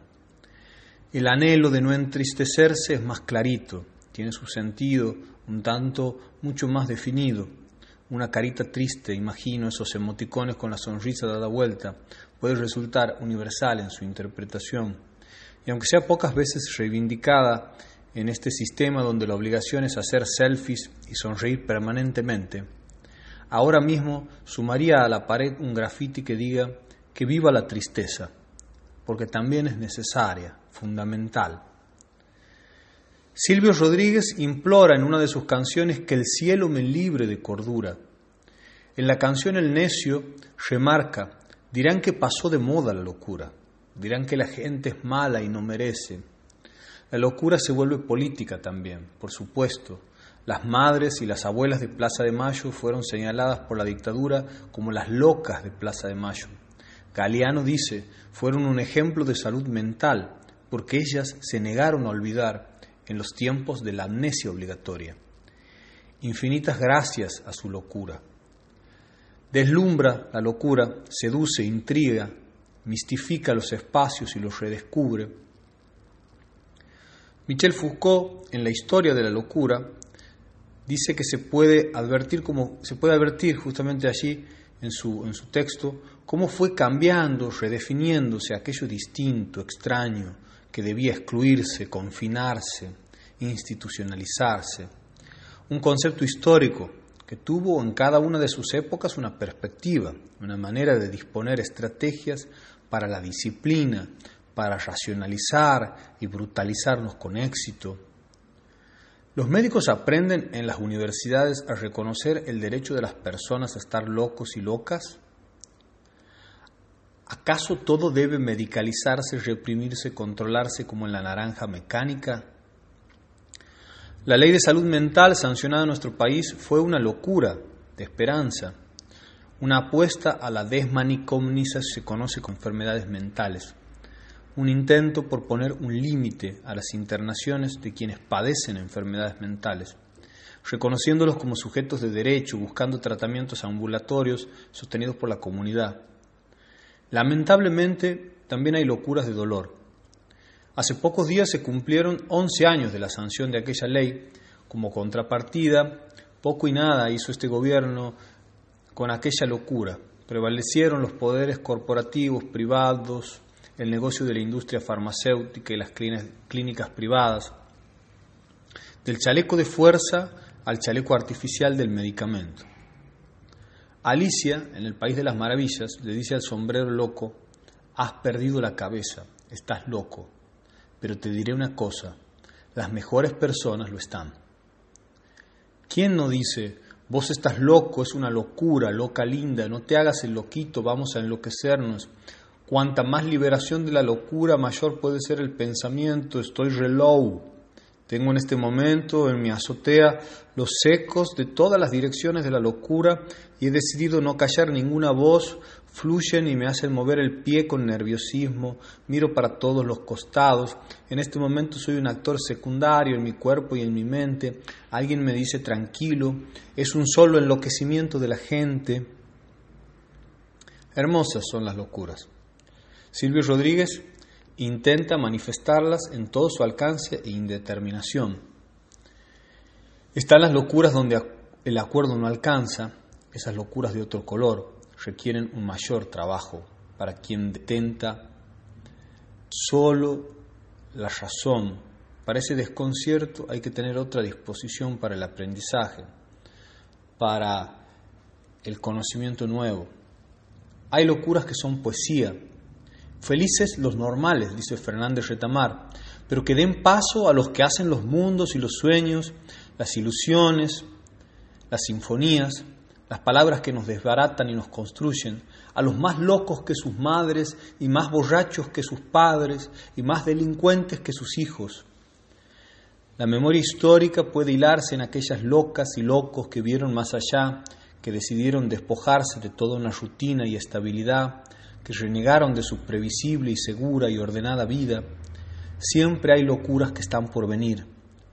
El anhelo de no entristecerse es más clarito, tiene su sentido un tanto mucho más definido. Una carita triste, imagino esos emoticones con la sonrisa dada vuelta, puede resultar universal en su interpretación y aunque sea pocas veces reivindicada en este sistema donde la obligación es hacer selfies y sonreír permanentemente, ahora mismo sumaría a la pared un grafiti que diga que viva la tristeza, porque también es necesaria, fundamental. Silvio Rodríguez implora en una de sus canciones que el cielo me libre de cordura. En la canción El necio remarca, dirán que pasó de moda la locura. Dirán que la gente es mala y no merece. La locura se vuelve política también, por supuesto. Las madres y las abuelas de Plaza de Mayo fueron señaladas por la dictadura como las locas de Plaza de Mayo. Galeano dice, fueron un ejemplo de salud mental, porque ellas se negaron a olvidar en los tiempos de la amnesia obligatoria. Infinitas gracias a su locura. Deslumbra la locura, seduce, intriga, mistifica los espacios y los redescubre. Michel Foucault, en la historia de la locura, dice que se puede advertir como se puede advertir justamente allí en su, en su texto cómo fue cambiando, redefiniéndose aquello distinto, extraño, que debía excluirse, confinarse, institucionalizarse. Un concepto histórico que tuvo en cada una de sus épocas una perspectiva, una manera de disponer estrategias para la disciplina, para racionalizar y brutalizarnos con éxito. Los médicos aprenden en las universidades a reconocer el derecho de las personas a estar locos y locas. ¿Acaso todo debe medicalizarse, reprimirse, controlarse como en la naranja mecánica? La ley de salud mental sancionada en nuestro país fue una locura de esperanza, una apuesta a la desmanicomnización se conoce como enfermedades mentales, un intento por poner un límite a las internaciones de quienes padecen enfermedades mentales, reconociéndolos como sujetos de derecho, buscando tratamientos ambulatorios sostenidos por la comunidad. Lamentablemente, también hay locuras de dolor, Hace pocos días se cumplieron 11 años de la sanción de aquella ley. Como contrapartida, poco y nada hizo este gobierno con aquella locura. Prevalecieron los poderes corporativos, privados, el negocio de la industria farmacéutica y las clínicas privadas. Del chaleco de fuerza al chaleco artificial del medicamento. Alicia, en el País de las Maravillas, le dice al sombrero loco, has perdido la cabeza, estás loco, pero te diré una cosa, las mejores personas lo están. ¿Quién no dice, vos estás loco, es una locura, loca linda, no te hagas el loquito, vamos a enloquecernos? Cuanta más liberación de la locura, mayor puede ser el pensamiento, estoy relow. Tengo en este momento en mi azotea los ecos de todas las direcciones de la locura y he decidido no callar ninguna voz, fluyen y me hacen mover el pie con nerviosismo, miro para todos los costados, en este momento soy un actor secundario en mi cuerpo y en mi mente, alguien me dice tranquilo, es un solo enloquecimiento de la gente. Hermosas son las locuras. Silvio Rodríguez intenta manifestarlas en todo su alcance e indeterminación. Están las locuras donde el acuerdo no alcanza, esas locuras de otro color, requieren un mayor trabajo para quien detenta solo la razón. Para ese desconcierto hay que tener otra disposición para el aprendizaje, para el conocimiento nuevo. Hay locuras que son poesía. Felices los normales, dice Fernández Retamar, pero que den paso a los que hacen los mundos y los sueños, las ilusiones, las sinfonías, las palabras que nos desbaratan y nos construyen, a los más locos que sus madres y más borrachos que sus padres y más delincuentes que sus hijos. La memoria histórica puede hilarse en aquellas locas y locos que vieron más allá, que decidieron despojarse de toda una rutina y estabilidad, que renegaron de su previsible y segura y ordenada vida. Siempre hay locuras que están por venir,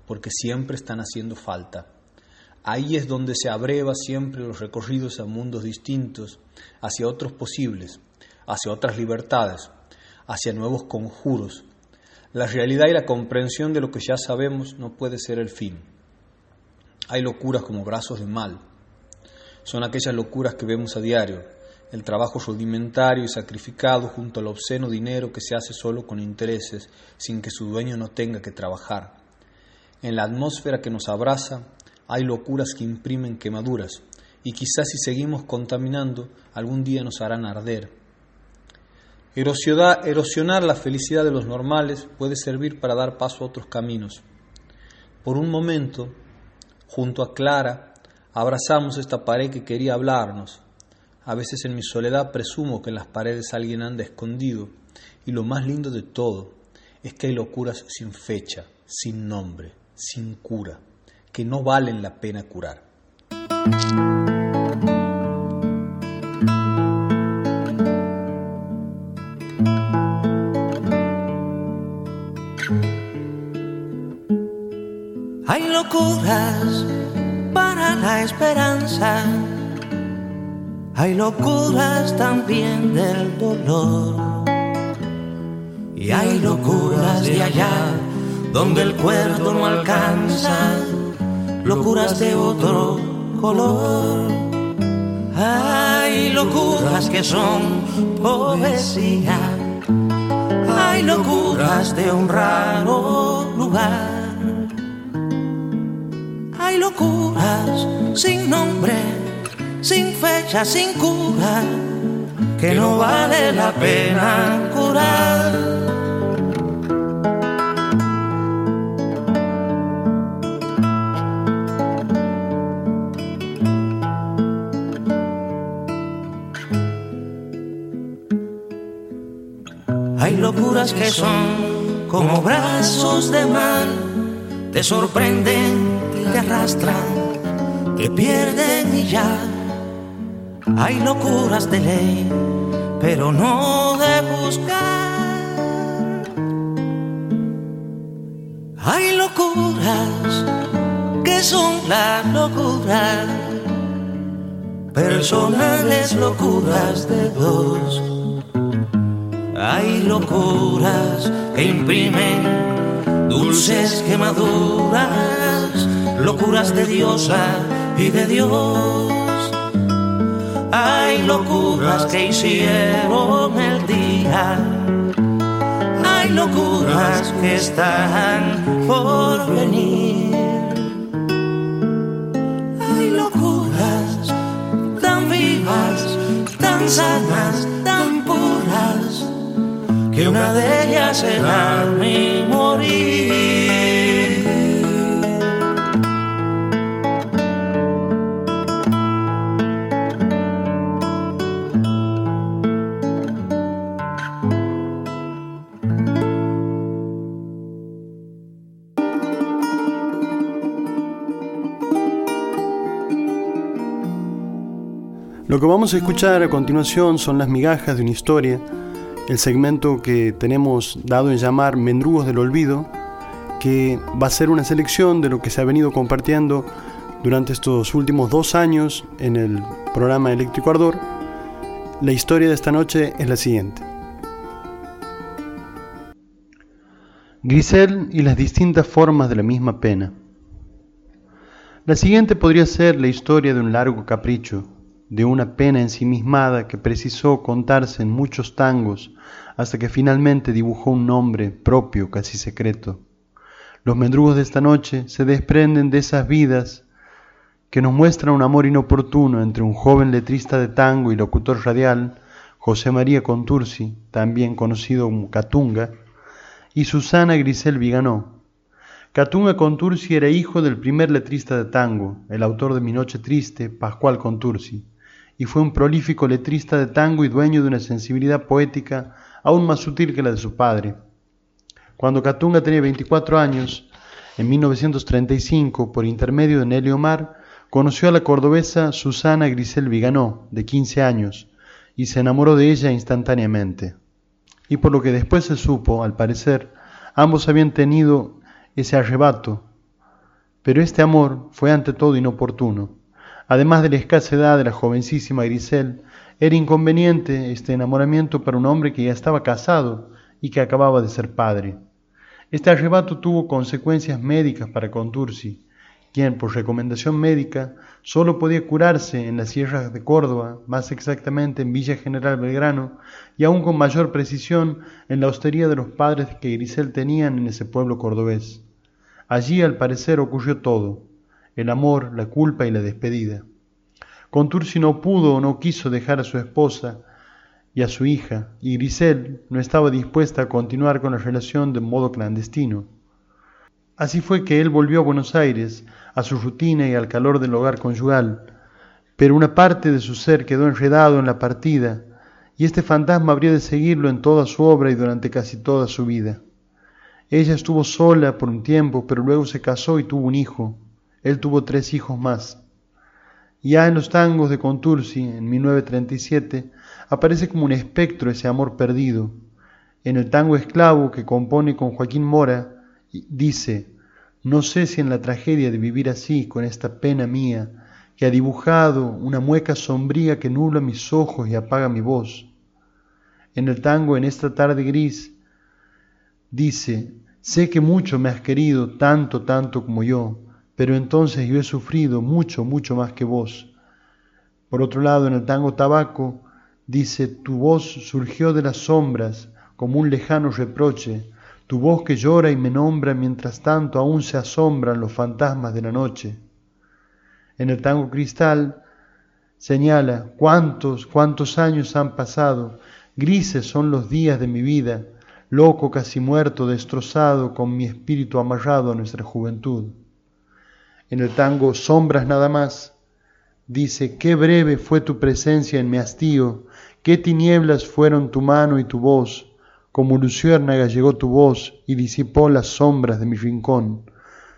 porque siempre están haciendo falta. Ahí es donde se abreva siempre los recorridos a mundos distintos, hacia otros posibles, hacia otras libertades, hacia nuevos conjuros. La realidad y la comprensión de lo que ya sabemos no puede ser el fin. Hay locuras como brazos de mal. Son aquellas locuras que vemos a diario, el trabajo rudimentario y sacrificado junto al obsceno dinero que se hace solo con intereses, sin que su dueño no tenga que trabajar. En la atmósfera que nos abraza hay locuras que imprimen quemaduras y quizás si seguimos contaminando algún día nos harán arder. Erosionar la felicidad de los normales puede servir para dar paso a otros caminos. Por un momento, junto a Clara, abrazamos esta pared que quería hablarnos. A veces en mi soledad presumo que en las paredes alguien anda escondido y lo más lindo de todo es que hay locuras sin fecha, sin nombre, sin cura que no valen la pena curar. Hay locuras para la esperanza, hay locuras también del dolor. Y hay locuras de allá donde el cuerdo no alcanza locuras de otro color. Hay locuras que son poesía, hay locuras de un raro lugar. Hay locuras sin nombre, sin fecha, sin cura, que no vale la pena curar. locuras que son como brazos de mar, te sorprenden, te arrastran, te pierden y ya. Hay locuras de ley, pero no de buscar. Hay locuras que son la locura, personales locuras de dos hay locuras que imprimen dulces quemaduras, locuras de diosa y de Dios. Hay locuras que hicieron el día. Hay locuras que están por venir. Hay locuras tan vivas, tan sanas, tan puras, que una de ellas será mi morir. Lo que vamos a escuchar a continuación son las migajas de una historia, el segmento que tenemos dado en llamar Mendrugos del Olvido, que va a ser una selección de lo que se ha venido compartiendo durante estos últimos dos años en el programa Eléctrico Ardor. La historia de esta noche es la siguiente. Grisel y las distintas formas de la misma pena. La siguiente podría ser la historia de un largo capricho, de una pena ensimismada que precisó contarse en muchos tangos hasta que finalmente dibujó un nombre propio, casi secreto. Los mendrugos de esta noche se desprenden de esas vidas que nos muestran un amor inoportuno entre un joven letrista de tango y locutor radial, José María Contursi, también conocido como Catunga, y Susana Grisel Viganó. Catunga Contursi era hijo del primer letrista de tango, el autor de Mi Noche Triste, Pascual Contursi y fue un prolífico letrista de tango y dueño de una sensibilidad poética aún más sutil que la de su padre. Cuando Catunga tenía 24 años, en 1935, por intermedio de Nelly Omar, conoció a la cordobesa Susana Grisel Viganó, de 15 años, y se enamoró de ella instantáneamente. Y por lo que después se supo, al parecer, ambos habían tenido ese arrebato, pero este amor fue ante todo inoportuno Además de la escasa edad de la jovencísima Grisel, era inconveniente este enamoramiento para un hombre que ya estaba casado y que acababa de ser padre. Este arrebato tuvo consecuencias médicas para Contursi, quien por recomendación médica solo podía curarse en las sierras de Córdoba, más exactamente en Villa General Belgrano, y aún con mayor precisión en la hostería de los padres que Grisel tenían en ese pueblo cordobés. Allí al parecer ocurrió todo el amor, la culpa y la despedida. Contursi no pudo o no quiso dejar a su esposa y a su hija, y Grisel no estaba dispuesta a continuar con la relación de modo clandestino. Así fue que él volvió a Buenos Aires, a su rutina y al calor del hogar conyugal, pero una parte de su ser quedó enredado en la partida, y este fantasma habría de seguirlo en toda su obra y durante casi toda su vida. Ella estuvo sola por un tiempo, pero luego se casó y tuvo un hijo, él tuvo tres hijos más. Ya en los tangos de Contursi, en 1937, aparece como un espectro ese amor perdido. En el tango esclavo que compone con Joaquín Mora, dice, no sé si en la tragedia de vivir así, con esta pena mía, que ha dibujado una mueca sombría que nubla mis ojos y apaga mi voz. En el tango, en esta tarde gris, dice, sé que mucho me has querido, tanto, tanto como yo, pero entonces yo he sufrido mucho, mucho más que vos. Por otro lado, en el tango tabaco, dice, tu voz surgió de las sombras como un lejano reproche, tu voz que llora y me nombra mientras tanto aún se asombran los fantasmas de la noche. En el tango cristal señala, cuántos, cuántos años han pasado, grises son los días de mi vida, loco casi muerto, destrozado, con mi espíritu amarrado a nuestra juventud en el tango Sombras nada más, dice, qué breve fue tu presencia en mi hastío, qué tinieblas fueron tu mano y tu voz, como luciérnaga llegó tu voz y disipó las sombras de mi rincón,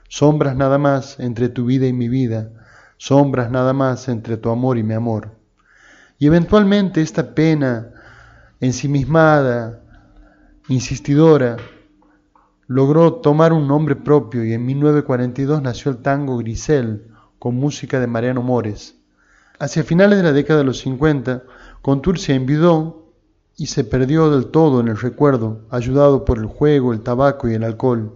sombras nada más entre tu vida y mi vida, sombras nada más entre tu amor y mi amor. Y eventualmente esta pena ensimismada, insistidora, logró tomar un nombre propio y en 1942 nació el tango Grisel, con música de Mariano Mores. Hacia finales de la década de los 50, Contursi envidó y se perdió del todo en el recuerdo, ayudado por el juego, el tabaco y el alcohol.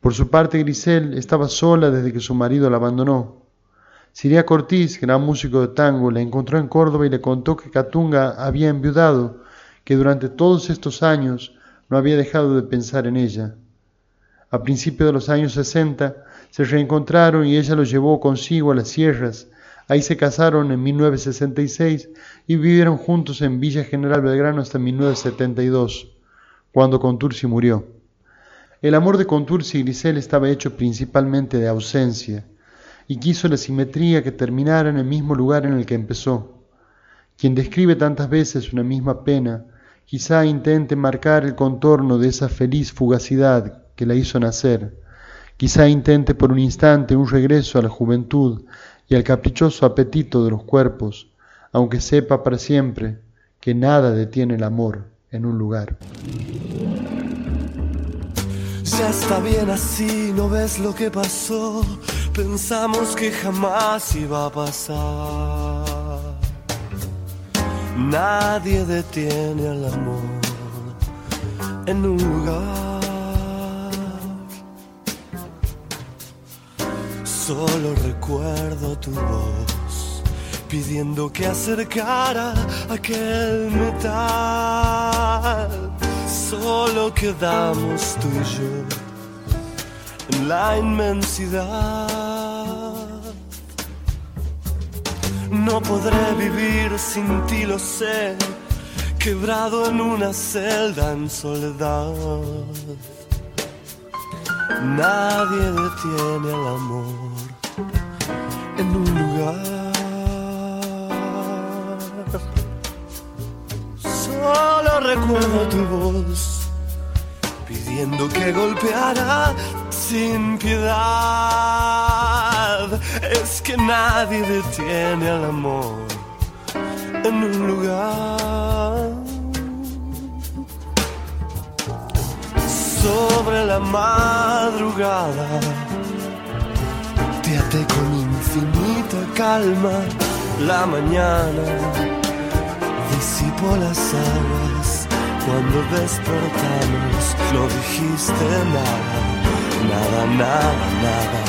Por su parte, Grisel estaba sola desde que su marido la abandonó. Siria Cortiz, gran músico de tango, la encontró en Córdoba y le contó que Catunga había enviudado, que durante todos estos años no había dejado de pensar en ella. A principios de los años 60 se reencontraron y ella lo llevó consigo a las sierras, Ahí se casaron en 1966 y vivieron juntos en Villa General Belgrano hasta 1972, cuando Contursi murió. El amor de Contursi y Grisel estaba hecho principalmente de ausencia, y quiso la simetría que terminara en el mismo lugar en el que empezó. Quien describe tantas veces una misma pena, quizá intente marcar el contorno de esa feliz fugacidad que la hizo nacer, quizá intente por un instante un regreso a la juventud y al caprichoso apetito de los cuerpos, aunque sepa para siempre que nada detiene el amor en un lugar. Ya está bien así, no ves lo que pasó. Pensamos que jamás iba a pasar. Nadie detiene al amor en un lugar. Solo recuerdo tu voz pidiendo que acercara aquel metal. Solo quedamos tú y yo en la inmensidad. No podré vivir sin ti, lo sé, quebrado en una celda en soledad. Nadie detiene al amor en un lugar. Solo recuerdo tu voz pidiendo que golpeara sin piedad. Es que nadie detiene al amor en un lugar. Sobre la madrugada te até con infinita calma la mañana. Disipo las aguas cuando despertamos. No dijiste nada, nada, nada, nada,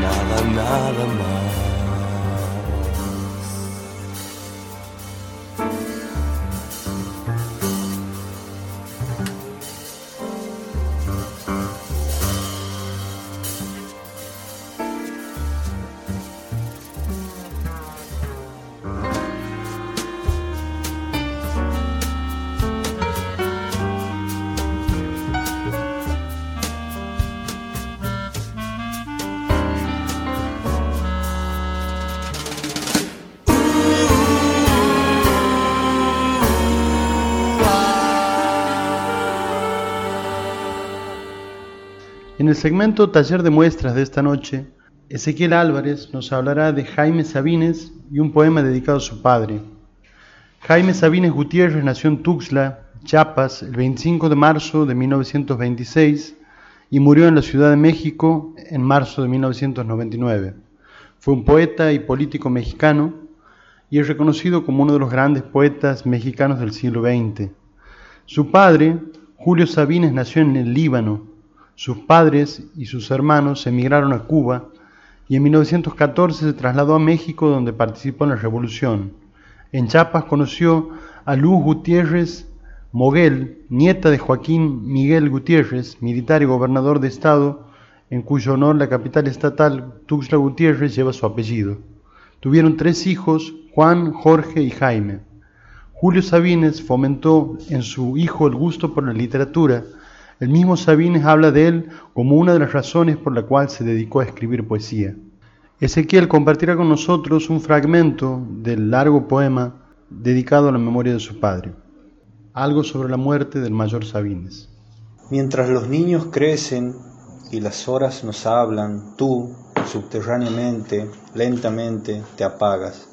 nada, nada más. En el segmento Taller de Muestras de esta noche, Ezequiel Álvarez nos hablará de Jaime Sabines y un poema dedicado a su padre. Jaime Sabines Gutiérrez nació en Tuxtla, Chiapas, el 25 de marzo de 1926 y murió en la Ciudad de México en marzo de 1999. Fue un poeta y político mexicano y es reconocido como uno de los grandes poetas mexicanos del siglo XX. Su padre, Julio Sabines, nació en el Líbano, sus padres y sus hermanos emigraron a Cuba y en 1914 se trasladó a México donde participó en la revolución. En Chiapas conoció a Luz Gutiérrez Moguel, nieta de Joaquín Miguel Gutiérrez, militar y gobernador de estado, en cuyo honor la capital estatal Tuxtla Gutiérrez lleva su apellido. Tuvieron tres hijos, Juan, Jorge y Jaime. Julio Sabines fomentó en su hijo el gusto por la literatura, el mismo Sabines habla de él como una de las razones por la cual se dedicó a escribir poesía. Ezequiel compartirá con nosotros un fragmento del largo poema dedicado a la memoria de su padre, algo sobre la muerte del mayor Sabines. Mientras los niños crecen y las horas nos hablan, tú, subterráneamente, lentamente, te apagas.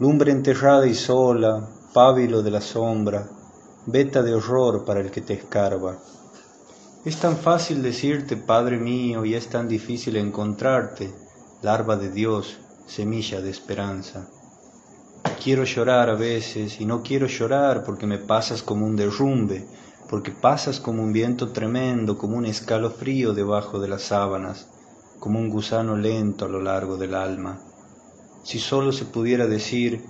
Lumbre enterrada y sola, pábilo de la sombra, veta de horror para el que te escarba. Es tan fácil decirte, Padre mío, y es tan difícil encontrarte, larva de Dios, semilla de esperanza. Quiero llorar a veces y no quiero llorar porque me pasas como un derrumbe, porque pasas como un viento tremendo, como un escalofrío debajo de las sábanas, como un gusano lento a lo largo del alma. Si solo se pudiera decir,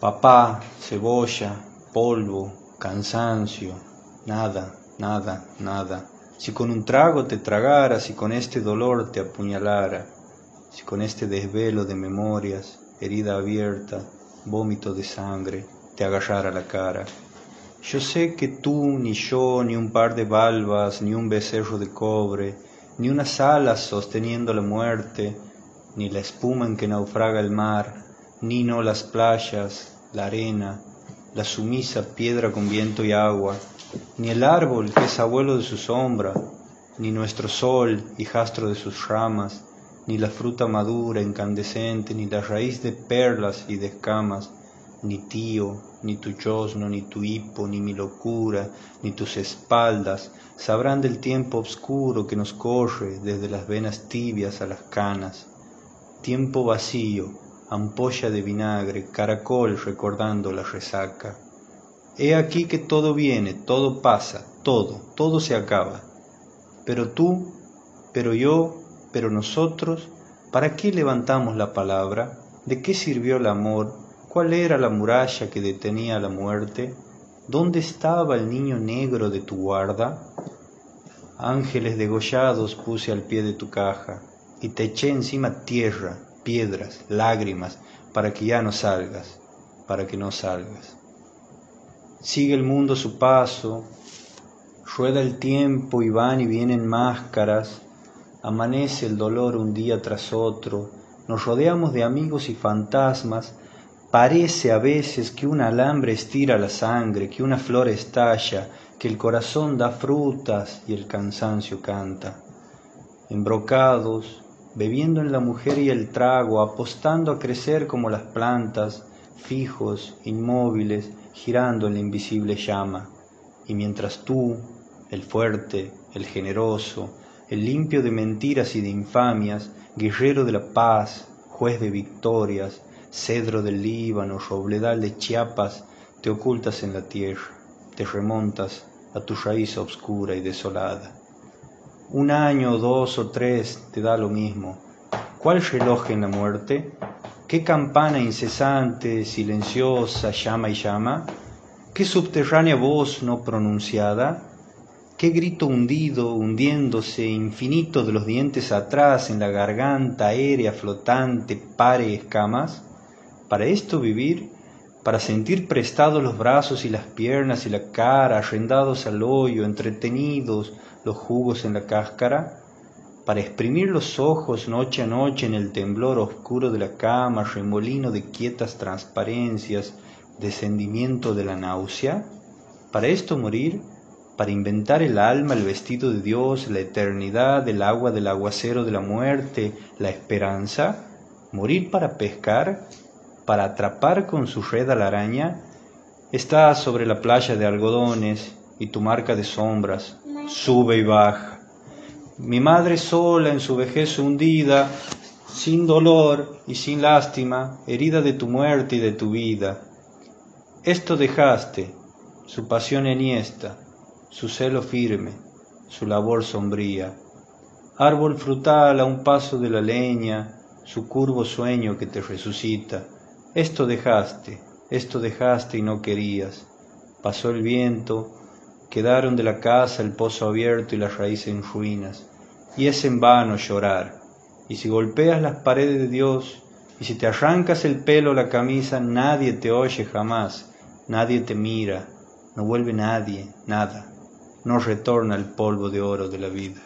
papá, cebolla, polvo, cansancio, nada, nada, nada. Si con un trago te tragara, si con este dolor te apuñalara, si con este desvelo de memorias, herida abierta, vómito de sangre, te agarrara la cara. Yo sé que tú, ni yo, ni un par de balbas, ni un becerro de cobre, ni unas alas sosteniendo la muerte, ni la espuma en que naufraga el mar, ni no las playas, la arena, la sumisa piedra con viento y agua, ni el árbol que es abuelo de su sombra, ni nuestro sol, hijastro de sus ramas, ni la fruta madura, incandescente, ni la raíz de perlas y de escamas, ni tío, ni tu chosno, ni tu hipo, ni mi locura, ni tus espaldas, sabrán del tiempo oscuro que nos corre desde las venas tibias a las canas. Tiempo vacío, ampolla de vinagre, caracol recordando la resaca. He aquí que todo viene, todo pasa, todo, todo se acaba. Pero tú, pero yo, pero nosotros, ¿para qué levantamos la palabra? ¿De qué sirvió el amor? ¿Cuál era la muralla que detenía la muerte? ¿Dónde estaba el niño negro de tu guarda? Ángeles degollados puse al pie de tu caja y te eché encima tierra, piedras, lágrimas, para que ya no salgas, para que no salgas. Sigue el mundo su paso, rueda el tiempo y van y vienen máscaras, amanece el dolor un día tras otro, nos rodeamos de amigos y fantasmas, Parece a veces que un alambre estira la sangre, que una flor estalla, que el corazón da frutas y el cansancio canta. Embrocados, bebiendo en la mujer y el trago, apostando a crecer como las plantas, fijos, inmóviles, girando en la invisible llama. Y mientras tú, el fuerte, el generoso, el limpio de mentiras y de infamias, guerrero de la paz, juez de victorias, cedro del Líbano, robledal de Chiapas, te ocultas en la tierra, te remontas a tu raíz obscura y desolada. Un año, dos o tres te da lo mismo. ¿Cuál reloj en la muerte? ¿Qué campana incesante, silenciosa, llama y llama? ¿Qué subterránea voz no pronunciada? ¿Qué grito hundido, hundiéndose, infinito de los dientes atrás en la garganta aérea, flotante, pare escamas? Para esto vivir, para sentir prestados los brazos y las piernas y la cara, arrendados al hoyo, entretenidos los jugos en la cáscara, para exprimir los ojos noche a noche en el temblor oscuro de la cama, remolino de quietas transparencias, descendimiento de la náusea, para esto morir, para inventar el alma, el vestido de Dios, la eternidad, el agua del aguacero de la muerte, la esperanza, morir para pescar, para atrapar con su red a la araña, está sobre la playa de algodones y tu marca de sombras sube y baja. Mi madre sola en su vejez hundida, sin dolor y sin lástima, herida de tu muerte y de tu vida. Esto dejaste, su pasión enhiesta, su celo firme, su labor sombría. Árbol frutal a un paso de la leña, su curvo sueño que te resucita esto dejaste, esto dejaste y no querías. Pasó el viento, quedaron de la casa el pozo abierto y las raíces en ruinas. Y es en vano llorar. Y si golpeas las paredes de Dios, y si te arrancas el pelo o la camisa, nadie te oye jamás, nadie te mira, no vuelve nadie, nada, no retorna el polvo de oro de la vida.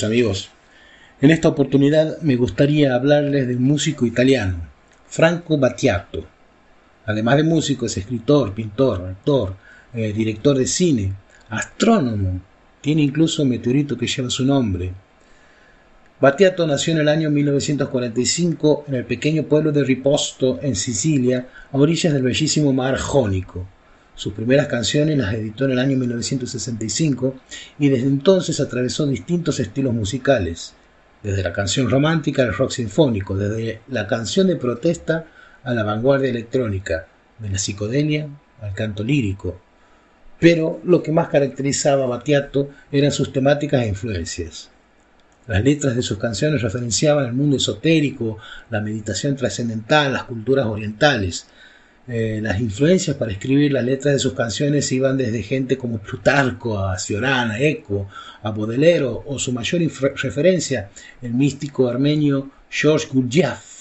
Amigos. En esta oportunidad me gustaría hablarles de un músico italiano, Franco Battiato. Además de músico, es escritor, pintor, actor, eh, director de cine, astrónomo. Tiene incluso un meteorito que lleva su nombre. Battiato nació en el año 1945 en el pequeño pueblo de Riposto, en Sicilia, a orillas del bellísimo mar Jónico. Sus primeras canciones las editó en el año 1965 y desde entonces atravesó distintos estilos musicales, desde la canción romántica al rock sinfónico, desde la canción de protesta a la vanguardia electrónica, de la psicodelia al canto lírico. Pero lo que más caracterizaba a Battiato eran sus temáticas e influencias. Las letras de sus canciones referenciaban el mundo esotérico, la meditación trascendental, las culturas orientales, eh, las influencias para escribir las letras de sus canciones iban desde gente como Plutarco a Ciorán, a Eco, a Baudelaire o su mayor referencia, el místico armenio George Gurdjieff.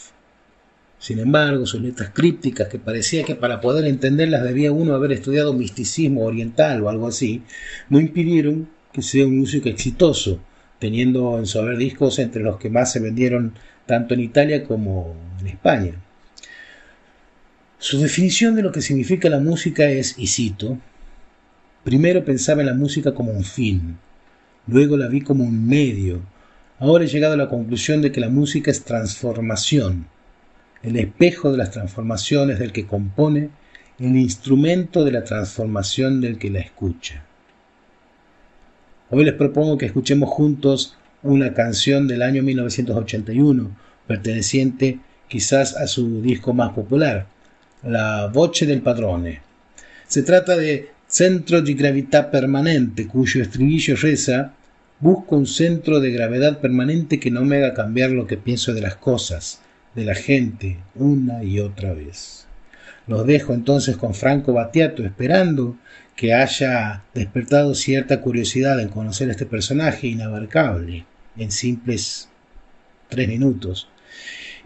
Sin embargo, sus letras crípticas, que parecía que para poder entenderlas debía uno haber estudiado misticismo oriental o algo así, no impidieron que sea un músico exitoso, teniendo en su haber discos entre los que más se vendieron tanto en Italia como en España. Su definición de lo que significa la música es, y cito, primero pensaba en la música como un fin, luego la vi como un medio, ahora he llegado a la conclusión de que la música es transformación, el espejo de las transformaciones del que compone, el instrumento de la transformación del que la escucha. Hoy les propongo que escuchemos juntos una canción del año 1981, perteneciente quizás a su disco más popular, La Voce del Padrone. Se trata de Centro di Gravità Permanente, cuyo estribillo reza Busco un centro de gravedad permanente que no me haga cambiar lo que pienso de las cosas, de la gente, una y otra vez. Los dejo entonces con Franco Battiato, esperando que haya despertado cierta curiosidad en conocer a este personaje inabarcable en simples tres minutos.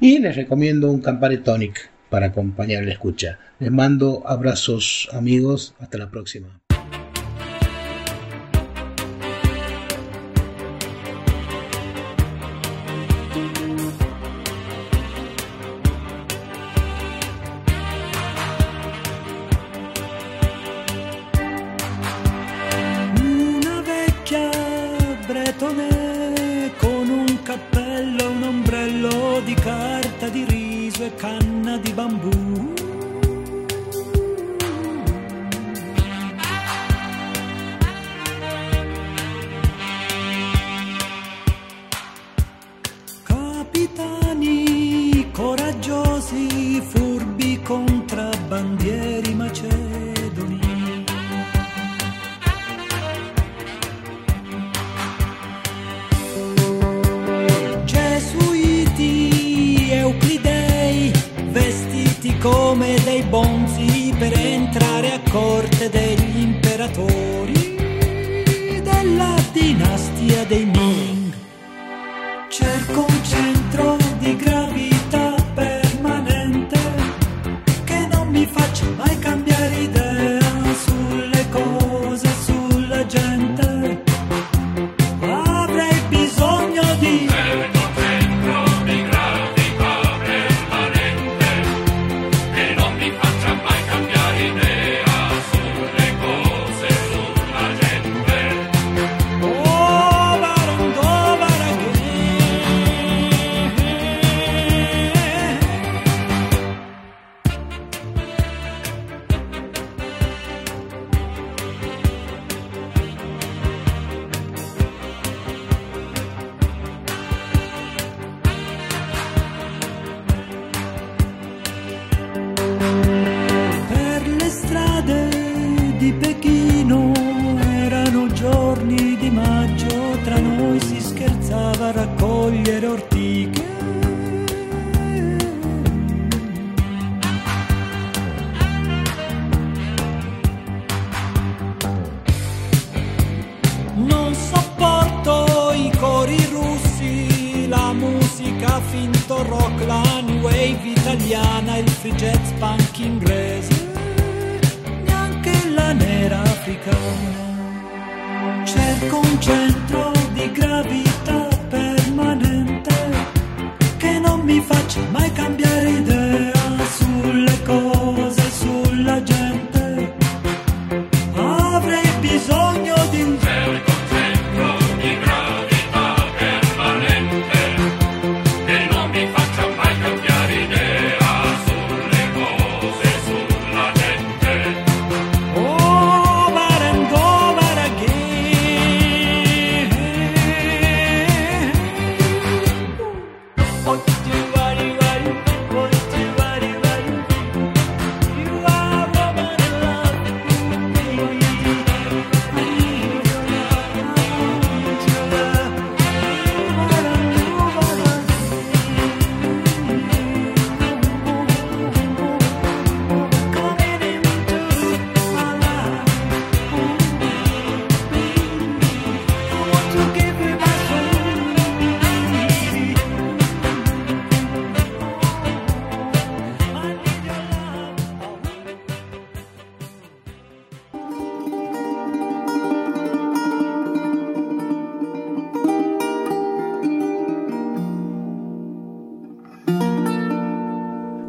Y les recomiendo un Campari Tonic para acompañar la escucha. Les mando abrazos amigos, hasta la próxima.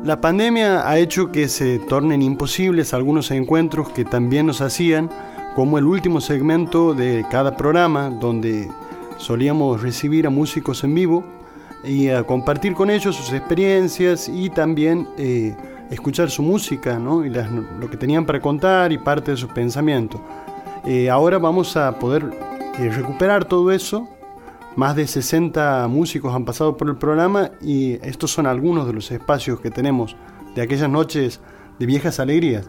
La pandemia ha hecho que se tornen imposibles algunos encuentros que también nos hacían, como el último segmento de cada programa, donde solíamos recibir a músicos en vivo y a compartir con ellos sus experiencias y también eh, escuchar su música, ¿no? y lo que tenían para contar y parte de sus pensamientos. Eh, ahora vamos a poder eh, recuperar todo eso. Más de 60 músicos han pasado por el programa y estos son algunos de los espacios que tenemos de aquellas noches de viejas alegrías.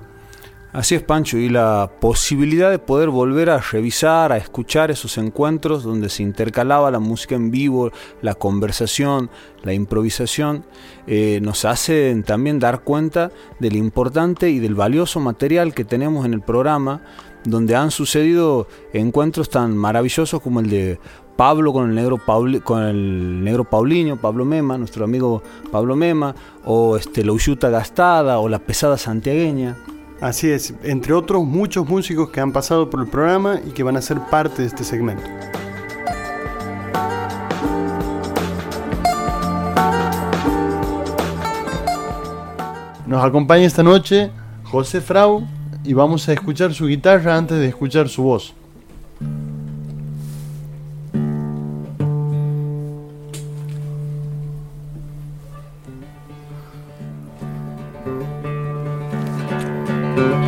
Así es, Pancho, y la posibilidad de poder volver a revisar, a escuchar esos encuentros donde se intercalaba la música en vivo, la conversación, la improvisación, eh, nos hace también dar cuenta del importante y del valioso material que tenemos en el programa, donde han sucedido encuentros tan maravillosos como el de Pablo con el negro Pauli- con el negro Paulinho, Pablo Mema, nuestro amigo Pablo Mema, o este la Gastada o la pesada santiagueña. Así es, entre otros muchos músicos que han pasado por el programa y que van a ser parte de este segmento. Nos acompaña esta noche José Frau y vamos a escuchar su guitarra antes de escuchar su voz. Qué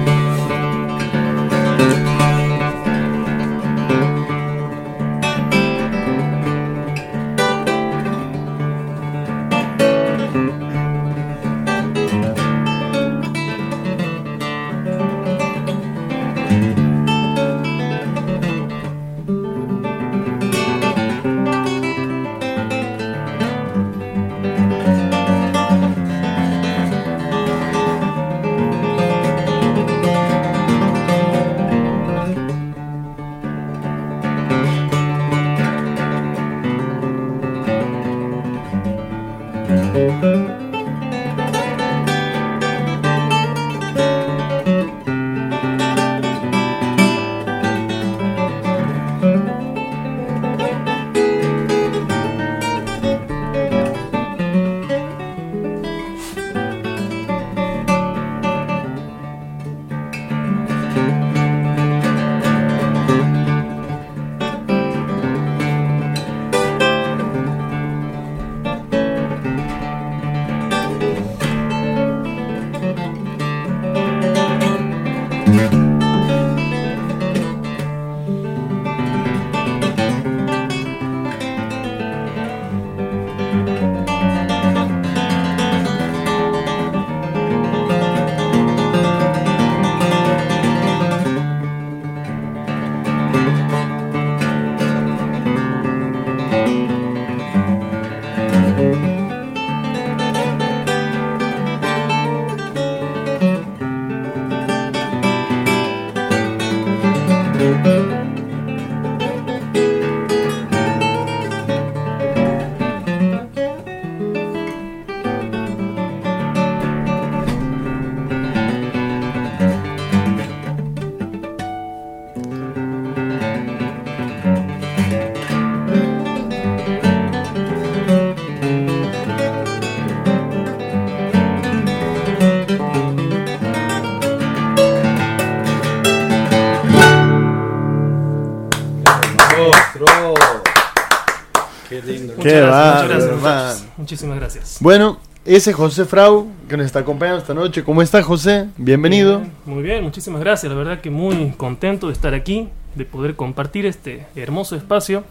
Muchísimas gracias. Bueno, ese es José Frau que nos está acompañando esta noche. ¿Cómo está José? Bienvenido. Muy bien, muchísimas gracias. La verdad que muy contento de estar aquí, de poder compartir este hermoso espacio.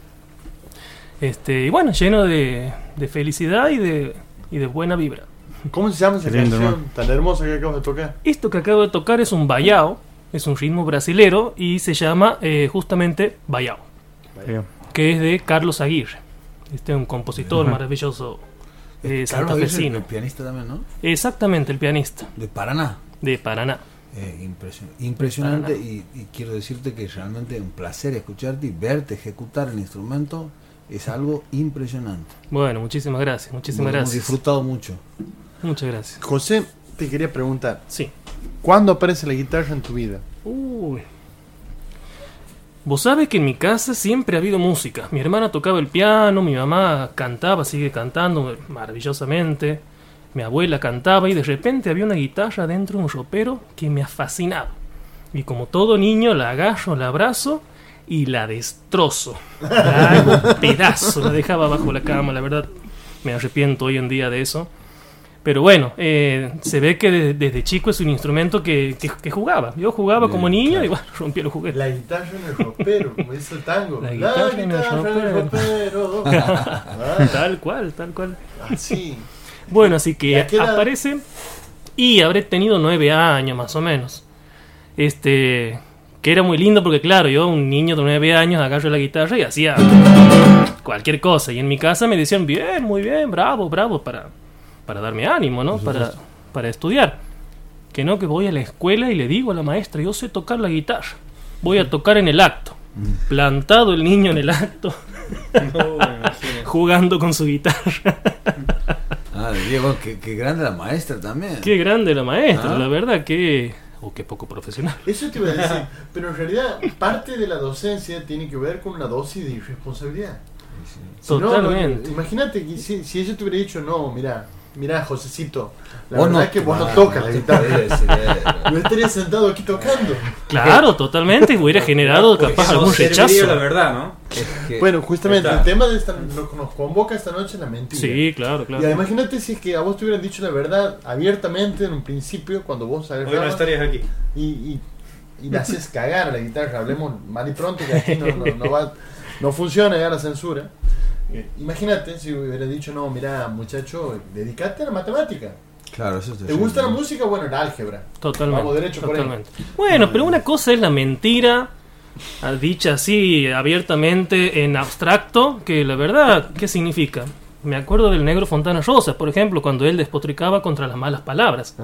Este, y bueno, lleno de, de felicidad y de, y de buena vibra. ¿Cómo se llama esa lindo, canción tan hermosa que acabas de tocar? Esto que acabo de tocar es un bayao, es un ritmo brasilero y se llama eh, justamente bayao, que es de Carlos Aguirre. Este es un compositor maravilloso eh, Carlos Aguirre, santafesino. el pianista también, ¿no? Exactamente, el pianista. De Paraná. De Paraná. Eh, impresio- impresionante Paraná. y, y quiero decirte que realmente es un placer escucharte y verte ejecutar el instrumento es algo impresionante. Bueno, muchísimas gracias, muchísimas hemos gracias. disfrutado mucho. Muchas gracias. José, te quería preguntar. Sí. ¿Cuándo aparece la guitarra en tu vida? Uy. Vos sabés que en mi casa siempre ha habido música. Mi hermana tocaba el piano, mi mamá cantaba, sigue cantando maravillosamente. Mi abuela cantaba y de repente había una guitarra dentro de un ropero que me ha fascinado. Y como todo niño la agarro, la abrazo y la destrozo. La hago pedazo, la dejaba bajo la cama, la verdad. Me arrepiento hoy en día de eso. Pero bueno, eh, se ve que de- desde chico es un instrumento que, que- que jugaba. Yo jugaba como niño claro. y bueno, rompí los juguetes. La guitarra en el ropero, como dice el tango. La guitarra en el ropero. tal cual, tal cual. Así. Bueno, así que aparece y habré tenido nueve años más o menos. Este, que era muy lindo porque claro, yo un niño de nueve años agarro la guitarra y hacía cualquier cosa. Y en mi casa me decían, bien, muy bien, bravo, bravo, para, para darme ánimo, ¿no? Para, para estudiar. Que no, que voy a la escuela y le digo a la maestra, yo sé tocar la guitarra. Voy a tocar en el acto. Plantado el niño en el acto. jugando con su guitarra. Ah, Diego, qué, qué grande la maestra también. Qué grande la maestra, Ah. la verdad que... O qué poco profesional. Eso te iba a decir. Pero en realidad, parte de la docencia tiene que ver con una dosis de irresponsabilidad. Si no, Totalmente. no, imagínate que si, si ella te hubiera dicho, no, mira, mira, Josecito, la Vos verdad no- es que vos no tocas no la guitarra. Yo estaría sentado aquí tocando. Claro, totalmente, hubiera generado capaz algún rechazo. la verdad, ¿no? Bueno, justamente Ahí el está. tema de esta, lo que nos convoca esta noche es la mentira. Sí, claro, claro. Y además, imagínate si es que a vos te hubieran dicho la verdad abiertamente en un principio, cuando vos Hoy no agarrabas estarías aquí. y, y, y le hacías cagar a la guitarra, hablemos mal y pronto, que aquí no, no, no va, no funciona ya la censura. Eh, Imagínate si hubiera dicho, no, mira, muchacho, dedicate a la matemática. Claro, eso es ¿Te gusta la música? Bueno, el álgebra. Totalmente. Vamos derecho por ahí. totalmente. Bueno, pero una cosa es la mentira, ah, dicha así abiertamente en abstracto, que la verdad, ¿qué significa? Me acuerdo del negro Fontana Rosa, por ejemplo, cuando él despotricaba contra las malas palabras.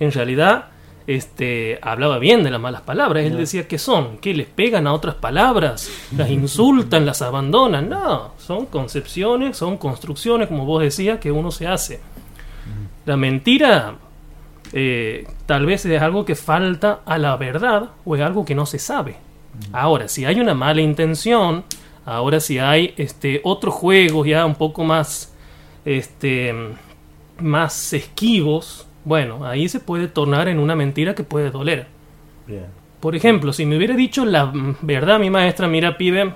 En realidad, este, hablaba bien de las malas palabras. Él decía que son, que les pegan a otras palabras, las insultan, las abandonan. No, son concepciones, son construcciones, como vos decías, que uno se hace. La mentira eh, tal vez es algo que falta a la verdad o es algo que no se sabe. Ahora, si hay una mala intención, ahora si hay este otros juegos ya un poco más este más esquivos, bueno, ahí se puede tornar en una mentira que puede doler. Bien. Por ejemplo, si me hubiera dicho la verdad mi maestra, mira pibe,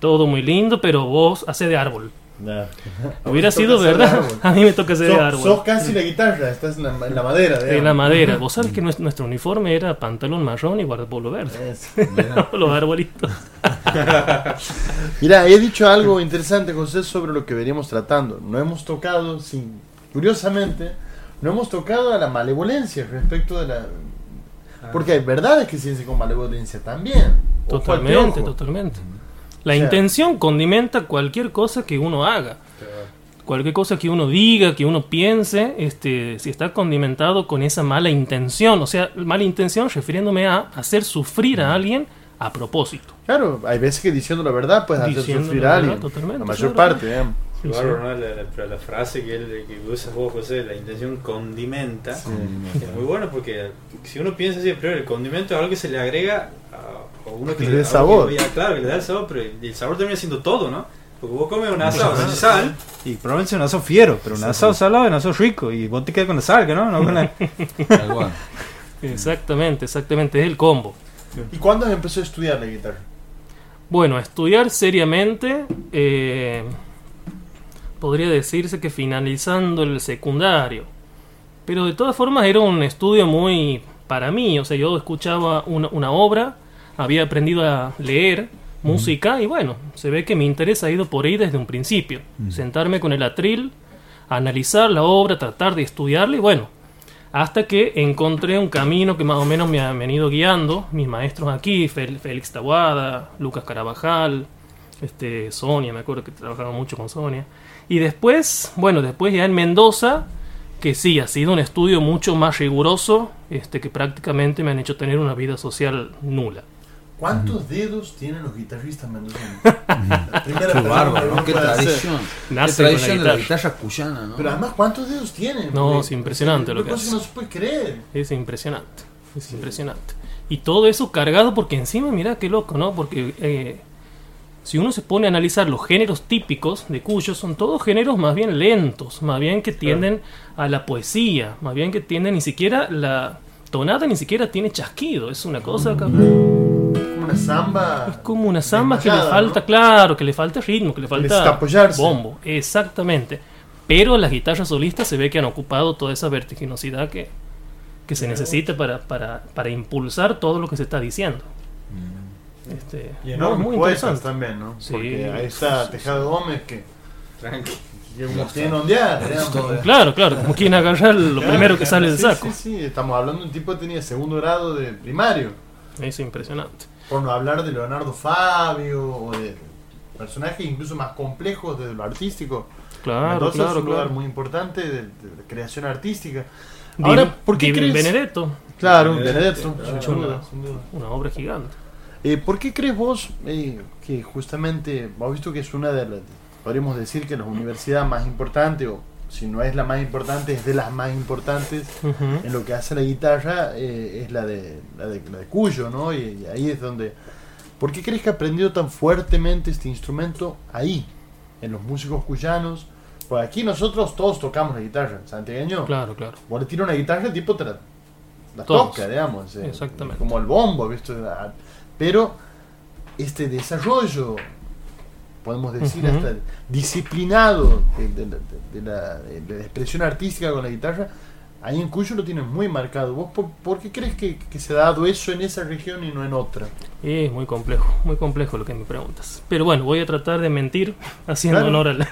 todo muy lindo, pero vos hace de árbol. Hubiera Toca sido de verdad. A mí me toca hacer de Sos- árbol. Sos casi la guitarra, estás en la, en la madera. En la madera. Vos sabes que nues- nuestro uniforme era pantalón marrón y guardapolvo verde. Los arbolitos. Mira, he dicho algo interesante, José, sobre lo que veníamos tratando. No hemos tocado, sin, curiosamente, no hemos tocado a la malevolencia respecto de la... Porque hay verdades que se dicen con malevolencia también. Totalmente, totalmente. La O sea, intención condimenta cualquier cosa que uno haga. Cualquier cosa que uno diga, que uno piense, este, si está condimentado con esa mala intención, o sea, mala intención refiriéndome a hacer sufrir a alguien a propósito. Claro, hay veces que diciendo la verdad puedes hacer sufrir a verdad, alguien. totalmente, la mayor claro. parte, digamos. Sí, ¿no? La, la- la frase que, él, que usas vos, José, la intención condimenta, es muy bueno porque si uno piensa así, primero, el condimento es algo que se le agrega a, a uno Que que le dé a- sabor. ya, claro, que le da el sabor, pero el sabor termina siendo todo, ¿no? Porque vos comes un asado sin sal y probablemente un asado fiero, pero un asado salado es un asado rico y vos te quedas con la sal, ¿no? no con la... Exactamente, exactamente, es el combo. ¿Y cuándo empezó a estudiar la guitarra? Bueno, estudiar seriamente, eh, podría decirse que finalizando el secundario. Pero de todas formas era un estudio muy para mí, o sea, yo escuchaba una, una obra, había aprendido a leer música y bueno, se ve que mi interés ha ido por ahí desde un principio. Sentarme con el atril, analizar la obra, tratar de estudiarla y bueno, hasta que encontré un camino que más o menos me han venido guiando mis maestros aquí, Félix Taguada, Lucas Carabajal, este, Sonia, me acuerdo que trabajaba mucho con Sonia. Y después, bueno, después ya en Mendoza, que sí, ha sido un estudio mucho más riguroso, este, que prácticamente me han hecho tener una vida social nula. ¿Cuántos dedos tienen los guitarristas? La primera Qué bárbaro. Qué tradición. Nace Qué con la tradición de la guitarra. cuyana, ¿no? Pero además, ¿cuántos dedos tienen? No, Porque es impresionante es lo que hace. no se puede creer. Es impresionante, es impresionante. Y todo eso cargado porque encima, mira qué loco, ¿no? Porque eh, si uno se pone a analizar los géneros típicos de Cuyo, son todos géneros más bien lentos, más bien que tienden a la poesía, más bien que tienden ni siquiera la tonada ni siquiera tiene chasquido, es una cosa... Como una samba. Es como una samba que le falta, claro, que le falta ritmo, que le falta apoyarse. bombo, exactamente. Pero las guitarras solistas se ve que han ocupado toda esa vertiginosidad que, que se necesita para, para, para impulsar todo lo que se está diciendo. Este, Y enormes muy poetas interesante. también, ¿no? Sí. Porque ahí está Tejado Gómez que. Tranqui. que ondear. Claro, claro, como quien agarrar lo Claro, primero que claro, sale del sí, saco. Sí, sí, estamos hablando de un tipo que tenía segundo grado de primario. Es impresionante. Por no hablar de Leonardo Fabio o de personajes incluso más complejos desde lo artístico. Claro, Mendoza claro, es un lugar claro. muy importante de, de creación artística. Di- Ahora, ¿por qué Di crees? Benedetto. Claro, Benedetto, Benedetto, ha sin hecho duda, una- sin duda. Una obra gigante. Eh, ¿Por qué crees vos eh, que justamente, hemos visto que es una de las, podríamos decir que la universidad más importante, o si no es la más importante, es de las más importantes Ujú. en lo que hace la guitarra, eh, es la de, la de, la de Cuyo, ¿no? Y, y ahí es donde... ¿Por qué crees que ha aprendido tan fuertemente este instrumento ahí, en los músicos cuyanos? Pues aquí nosotros todos tocamos la guitarra, santiagueño. Claro, claro. Vos le tiras una guitarra, el tipo te la, la toca, digamos. eh, Exactamente. Como el bombo, ¿viste? Pero este desarrollo, podemos decir, Ujú. hasta disciplinado de, de la- de la, de la expresión artística con la guitarra, ahí en Cuyo lo tienen muy marcado. ¿Vos por, por qué crees que, que se ha dado eso en esa región y no en otra? Es muy complejo, muy complejo lo que me preguntas. Pero bueno, voy a tratar de mentir haciendo Claro. honor al,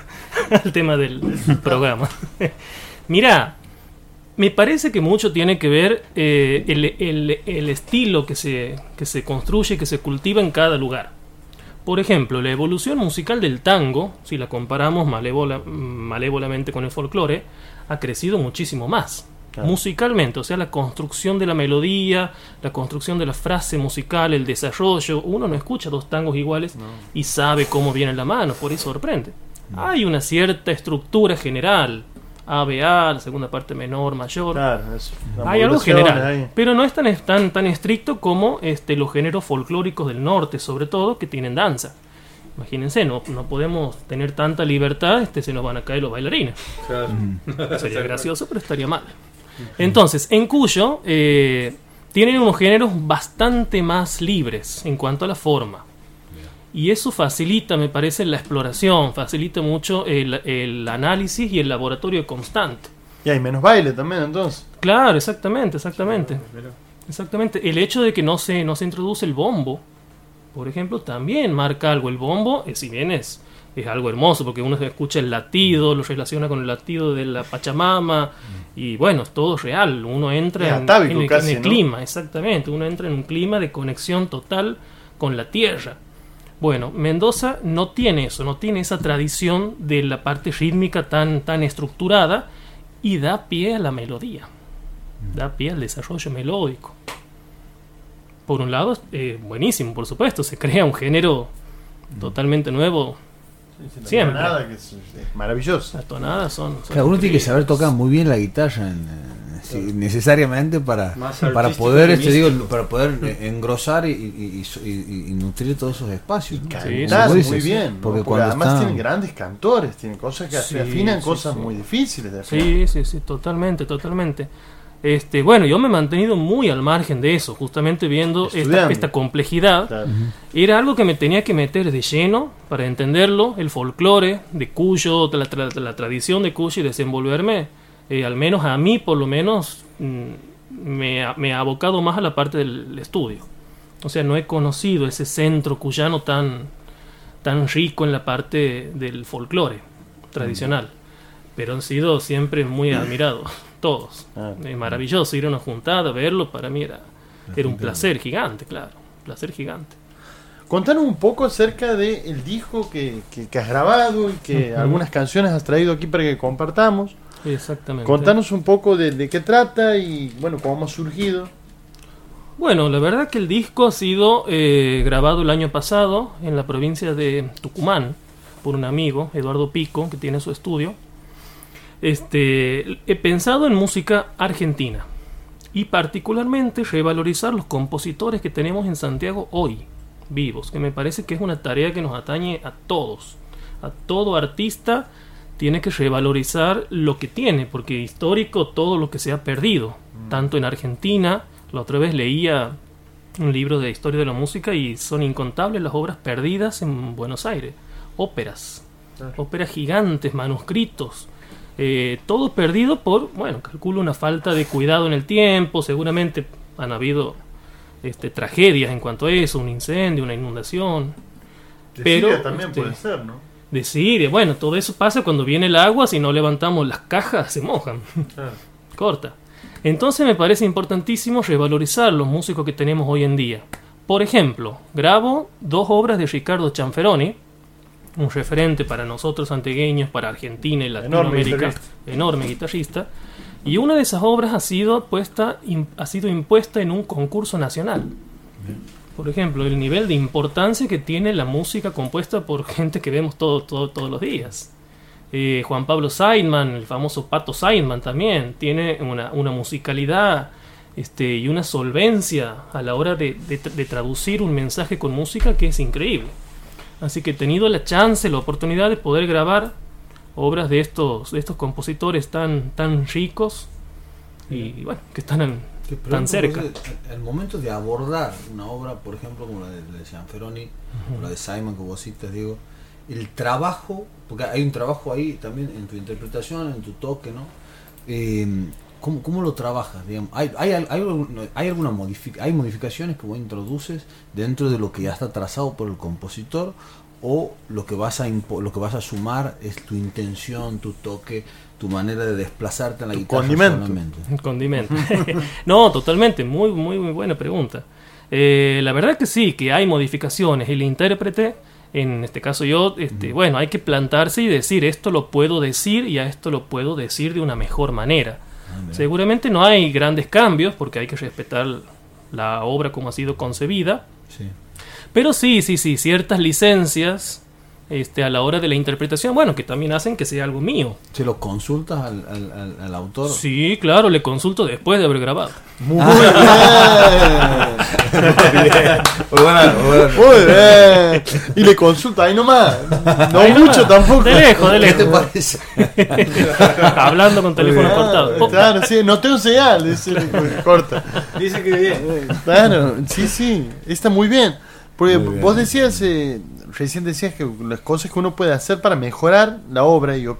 al tema del programa. Mira, me parece que mucho tiene que ver eh, el, el- el estilo que se, que se construye, que se cultiva en cada lugar. Por ejemplo, la evolución musical del tango, si la comparamos malévola- malévolamente con el folclore, ha crecido muchísimo más. Claro. Musicalmente, o sea, la construcción de la melodía, la construcción de la frase musical, el desarrollo. Uno no escucha dos tangos iguales y sabe cómo viene la mano, por eso sorprende. Hay una cierta estructura general. ABA, la segunda parte menor, mayor. Claro, es una Hay algo general, ahí. pero no es tan, tan, tan estricto como este, los géneros folclóricos del norte, sobre todo, que tienen danza. Imagínense, no, no podemos tener tanta libertad, este, se nos van a caer los bailarines. Sería gracioso, pero estaría mal. Entonces, en Cuyo eh, tienen unos géneros bastante más libres en cuanto a la forma. Y eso facilita, me parece, la exploración, facilita mucho el, el análisis y el laboratorio constante. Y hay menos baile también, entonces. Claro, exactamente, exactamente. Exactamente. El hecho de que no se, no se introduce el bombo, por ejemplo, también marca algo. El bombo, eh, si bien es, es algo hermoso, porque uno escucha el latido, lo relaciona con el latido de la Pachamama, y bueno, es todo real. Uno entra en, el, casi, en el ¿no? clima, exactamente. Uno entra en un clima de conexión total con la tierra. Bueno, Mendoza no tiene eso, no tiene esa tradición de la parte rítmica tan, tan estructurada y da pie a la melodía, da pie al desarrollo melódico. Por un lado, eh, buenísimo, por supuesto, se crea un género totalmente nuevo. La Siempre. tonada, que es, es maravillosa. Las tonadas son. son Claro, uno tiene que saber tocar muy bien la guitarra en, eh, sí, necesariamente para, Más para poder este, digo, para poder engrosar y, y- y- y- y nutrir todos esos espacios. ¿no? Cantar Como muy bien, ¿no? porque además está- tienen grandes cantores, tienen cosas que Sí, afinan sí, cosas sí. muy difíciles de afinar. Sí, sí, sí, totalmente, totalmente. Este, bueno, yo me he mantenido muy al margen de eso, justamente viendo esta, esta complejidad. Claro. Era algo que me tenía que meter de lleno para entenderlo, el folclore de Cuyo, la, tra- la tradición de Cuyo y desenvolverme, eh, al menos a mí por lo menos, mm, me, ha- me ha abocado más a la parte del estudio. O sea, no he conocido ese centro cuyano tan, tan rico en la parte del folclore tradicional. Pero han sido siempre muy admirados, todos. Ah. Es maravilloso ir a una juntada, verlo, para mí era, era un placer gigante, claro. Un placer gigante. Contanos un poco acerca del disco que, que- que has grabado y que Ujú. algunas canciones has traído aquí para que compartamos. Exactamente. Contanos un poco de, de qué trata y bueno, cómo ha surgido. Bueno, la verdad que el disco ha sido eh, grabado el año pasado en la provincia de Tucumán por un amigo, Eduardo Pico, que tiene su estudio. Este, he pensado en música argentina y particularmente revalorizar los compositores que tenemos en Santiago hoy, vivos, que me parece que es una tarea que nos atañe a todos. A todo artista tiene que revalorizar lo que tiene, porque histórico todo lo que se ha perdido, tanto en Argentina, la otra vez leía un libro de historia de la música y son incontables las obras perdidas en Buenos Aires, óperas, Claro. óperas gigantes, manuscritos, Eh, todo perdido por, bueno, calculo una falta de cuidado en el tiempo, seguramente han habido este, tragedias en cuanto a eso, un incendio, una inundación. De pero Siria también este, puede ser, ¿no? De Siria, bueno, todo eso pasa cuando viene el agua, si no levantamos las cajas se mojan. Claro. Corta. Entonces me parece importantísimo revalorizar los músicos que tenemos hoy en día. Por ejemplo, grabo dos obras de Ricardo Chanferoni, un referente para nosotros antegueños, para Argentina y Latinoamérica, guitarrista. enorme guitarrista, y una de esas obras ha sido puesta, ha sido impuesta en un concurso nacional. Por ejemplo, el nivel de importancia que tiene la música compuesta por gente que vemos todo, todo- todos los días. Eh, Juan Pablo Seidman, el famoso Pato Seidman también, tiene una, musicalidad este, y una solvencia a la hora de, de tra- de traducir un mensaje con música que es increíble. Así que he tenido la chance, la oportunidad de poder grabar obras de estos, de estos compositores tan, tan ricos y bueno, que están en- Que, por tan cerca. Al momento de abordar una obra, por ejemplo, como la de, la de Gianferoni, o la de Simon que vos citas, Diego, el trabajo, porque hay un trabajo ahí también en tu interpretación, en tu toque, ¿no? Eh, ¿cómo, cómo lo trabajas? Digamos? ¿Hay, hay, hay, alguna modific- hay modificaciones que vos introduces dentro de lo que ya está trazado por el compositor? o lo que vas a lo que vas a sumar es tu intención, tu toque, tu manera de desplazarte en la guitarra condimento. solamente. Condimento. no, totalmente, muy, muy, muy buena pregunta. Eh, la verdad que sí, que hay modificaciones. El intérprete, en este caso yo, este, bueno, hay que plantarse y decir esto lo puedo decir y a esto lo puedo decir de una mejor manera. Seguramente no hay grandes cambios porque hay que respetar la obra como ha sido concebida. Sí. Pero sí, sí, sí, ciertas licencias este, a la hora de la interpretación, bueno, que también hacen que sea algo mío. ¿Se lo consultas al, al, al- al autor? Sí, claro, le consulto después de haber grabado. Muy bien. Muy buena, muy buena. Muy bien. Y le consulta ahí nomás. No Ahí mucho nomás. tampoco. De lejos, de lejos. ¿Qué te parece? Hablando con teléfono Ah, cortado. Claro, sí, no tengo señal. dice, corta. Dice que bien. Claro, sí, sí. Está muy bien. Porque Muy bien. vos decías, eh, recién decías que las cosas que uno puede hacer para mejorar la obra, y yo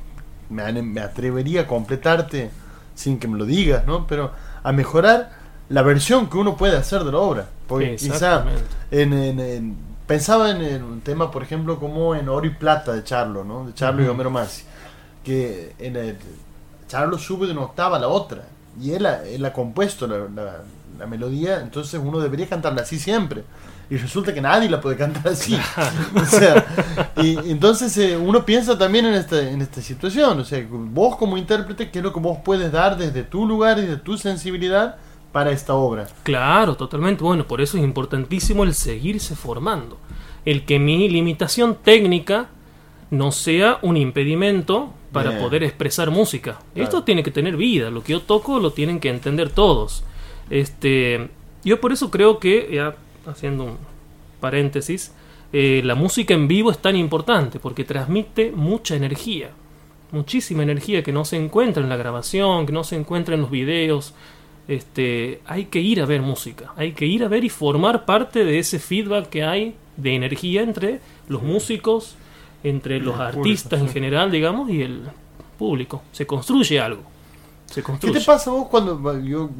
me, me atrevería a completarte sin que me lo digas, ¿no? Pero a mejorar la versión que uno puede hacer de la obra. Porque quizá en, en- en- pensaba en, un tema, por ejemplo, como en Oro y Plata de Charlo, ¿no? De Charlo y. Homero Massi. Que en el, Charlo sube de una octava a la otra. Y él ha, él ha compuesto la, la- la melodía, entonces uno debería cantarla así siempre. Y resulta que nadie la puede cantar así. o sea, y entonces eh, uno piensa también en esta, en esta situación. O sea, vos como intérprete, ¿qué es lo que vos puedes dar desde tu lugar y de tu sensibilidad para esta obra? Claro, totalmente. Bueno, por eso es importantísimo el seguirse formando. El que mi limitación técnica no sea un impedimento para Bien. poder expresar música. Esto tiene que tener vida. Lo que yo toco lo tienen que entender todos. Este, yo por eso creo que, ya haciendo un paréntesis, eh, la música en vivo es tan importante porque transmite mucha energía. Muchísima energía que no se encuentra en la grabación, que no se encuentra en los videos este, hay que ir a ver música, hay que ir a ver y formar parte de ese feedback que hay de energía entre los músicos, entre los artistas en general, digamos, y el público. Se construye algo. Se ¿Qué te pasa vos cuando yo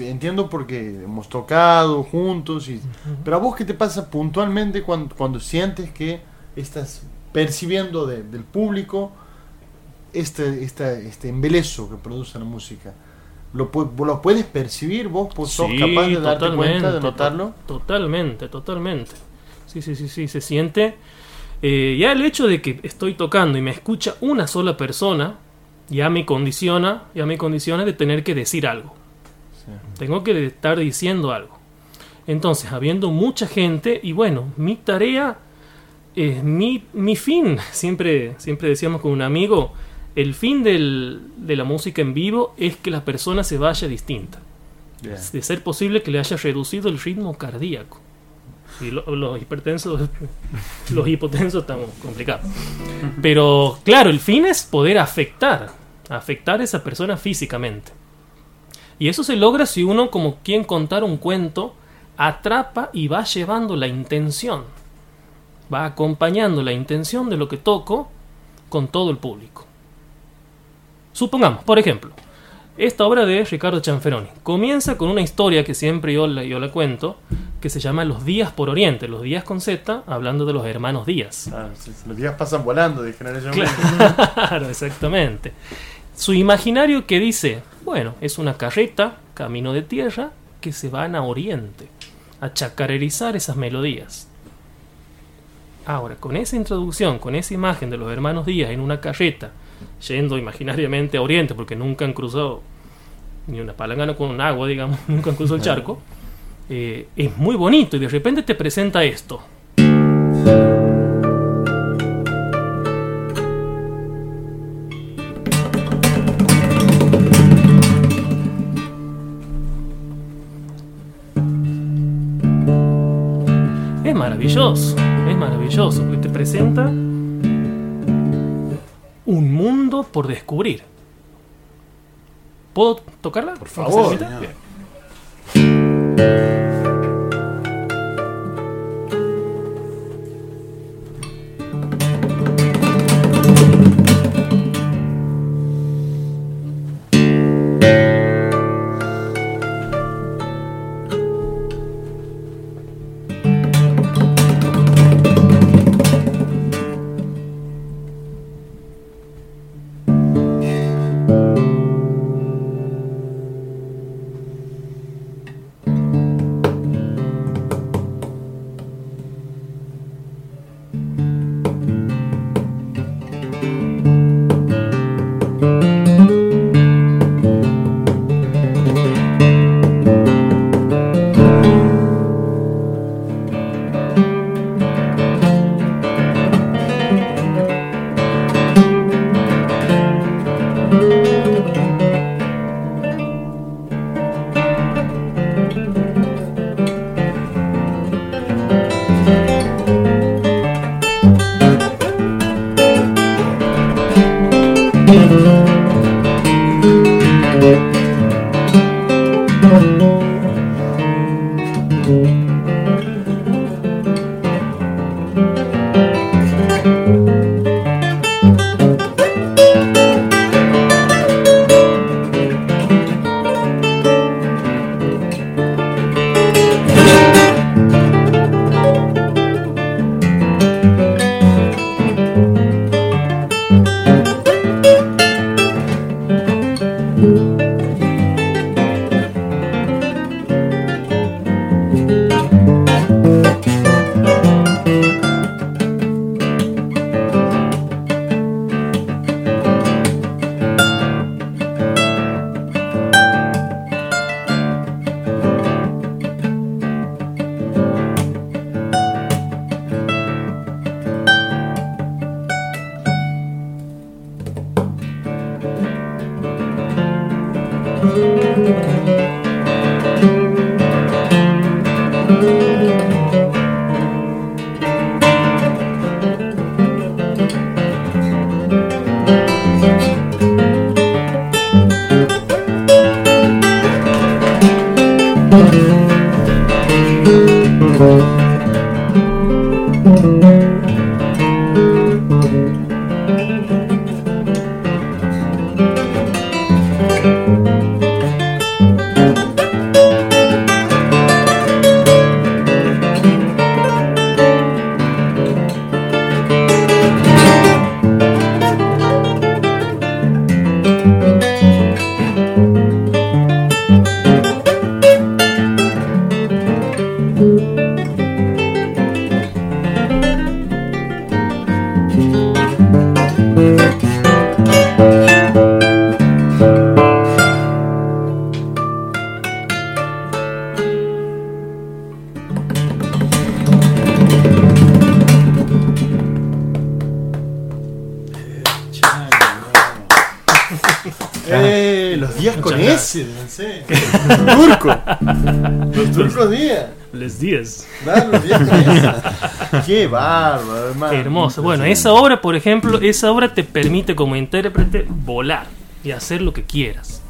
entiendo porque hemos tocado juntos y pero a vos qué te pasa puntualmente cuando, cuando sientes que estás percibiendo de- del público este este este embelezo que produce la música lo, lo puedes percibir vos sos Sí, capaz de darte cuenta de notarlo to- Totalmente, totalmente. Sí, sí, sí, sí, se siente. eh, ya el hecho de que estoy tocando y me escucha una sola persona, ya me condiciona, ya me condiciona de tener que decir algo. Tengo que estar diciendo algo. Entonces, habiendo mucha gente, y bueno, mi tarea, eh, mi, mi fin, siempre, siempre decíamos con un amigo, el fin del- de la música en vivo es que la persona se vaya distinta. De ser posible que le haya reducido el ritmo cardíaco. Y lo- los hipertensos, los hipotensos estamos complicados. Pero claro, el fin es poder afectar, afectar a esa persona físicamente. Y eso se logra si uno, como quien contar un cuento, atrapa y va llevando la intención. Va acompañando la intención de lo que toco con todo el público. Supongamos, por ejemplo, esta obra de Ricardo Chanferoni comienza con una historia que siempre yo la, yo la cuento, que se llama Los días por Oriente, los días con Z, hablando de los hermanos Díaz. Ah, los días pasan volando de generación en Claro, exactamente. Su imaginario que dice, bueno, es una carreta, camino de tierra, que se van a Oriente, a chacarerizar esas melodías. Ahora, con esa introducción, con esa imagen de los hermanos Díaz en una carreta, yendo imaginariamente a Oriente, porque nunca han cruzado ni una palangana con un agua, digamos, nunca han cruzado el charco, eh, es muy bonito y de repente te presenta esto. Maravilloso, es maravilloso, porque te presenta un mundo por descubrir. ¿Puedo tocarla? Por favor. Qué bárbaro, hermano. Hermoso. Bueno, esa obra, por ejemplo, esa obra te permite como intérprete volar y hacer lo que quieras.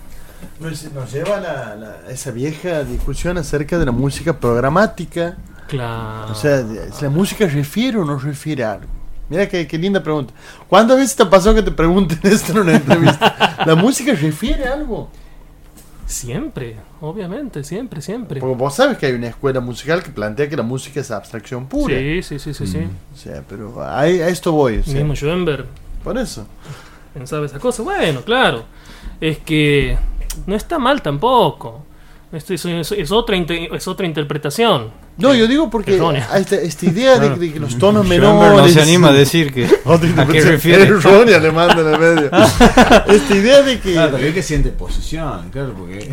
Nos, nos lleva a la- la- esa vieja discusión acerca de la música programática. Claro. O sea, ¿la música refiere o no refiere a algo? Mira qué, qué linda pregunta. ¿Cuántas veces te pasó que te pregunten esto en una entrevista? ¿La música refiere a algo? Siempre, obviamente, siempre, siempre. Porque vos sabes que hay una escuela musical que plantea que la música es abstracción pura. Sí, sí, sí, sí, sí. O sea, pero a, a esto voy. o sea. Mismo Schoenberg. Por eso. Pensaba esa cosa. Bueno, claro. Es que no está mal tampoco. Esto es, es- es otra, es otra interpretación. No, yo digo porque esta, esta idea de, de que los tonos Schoenberg menores. no se anima a decir que- a qué refiere. errónea le manda en el medio. esta idea de que. Claro, también que siente posición, claro, porque es,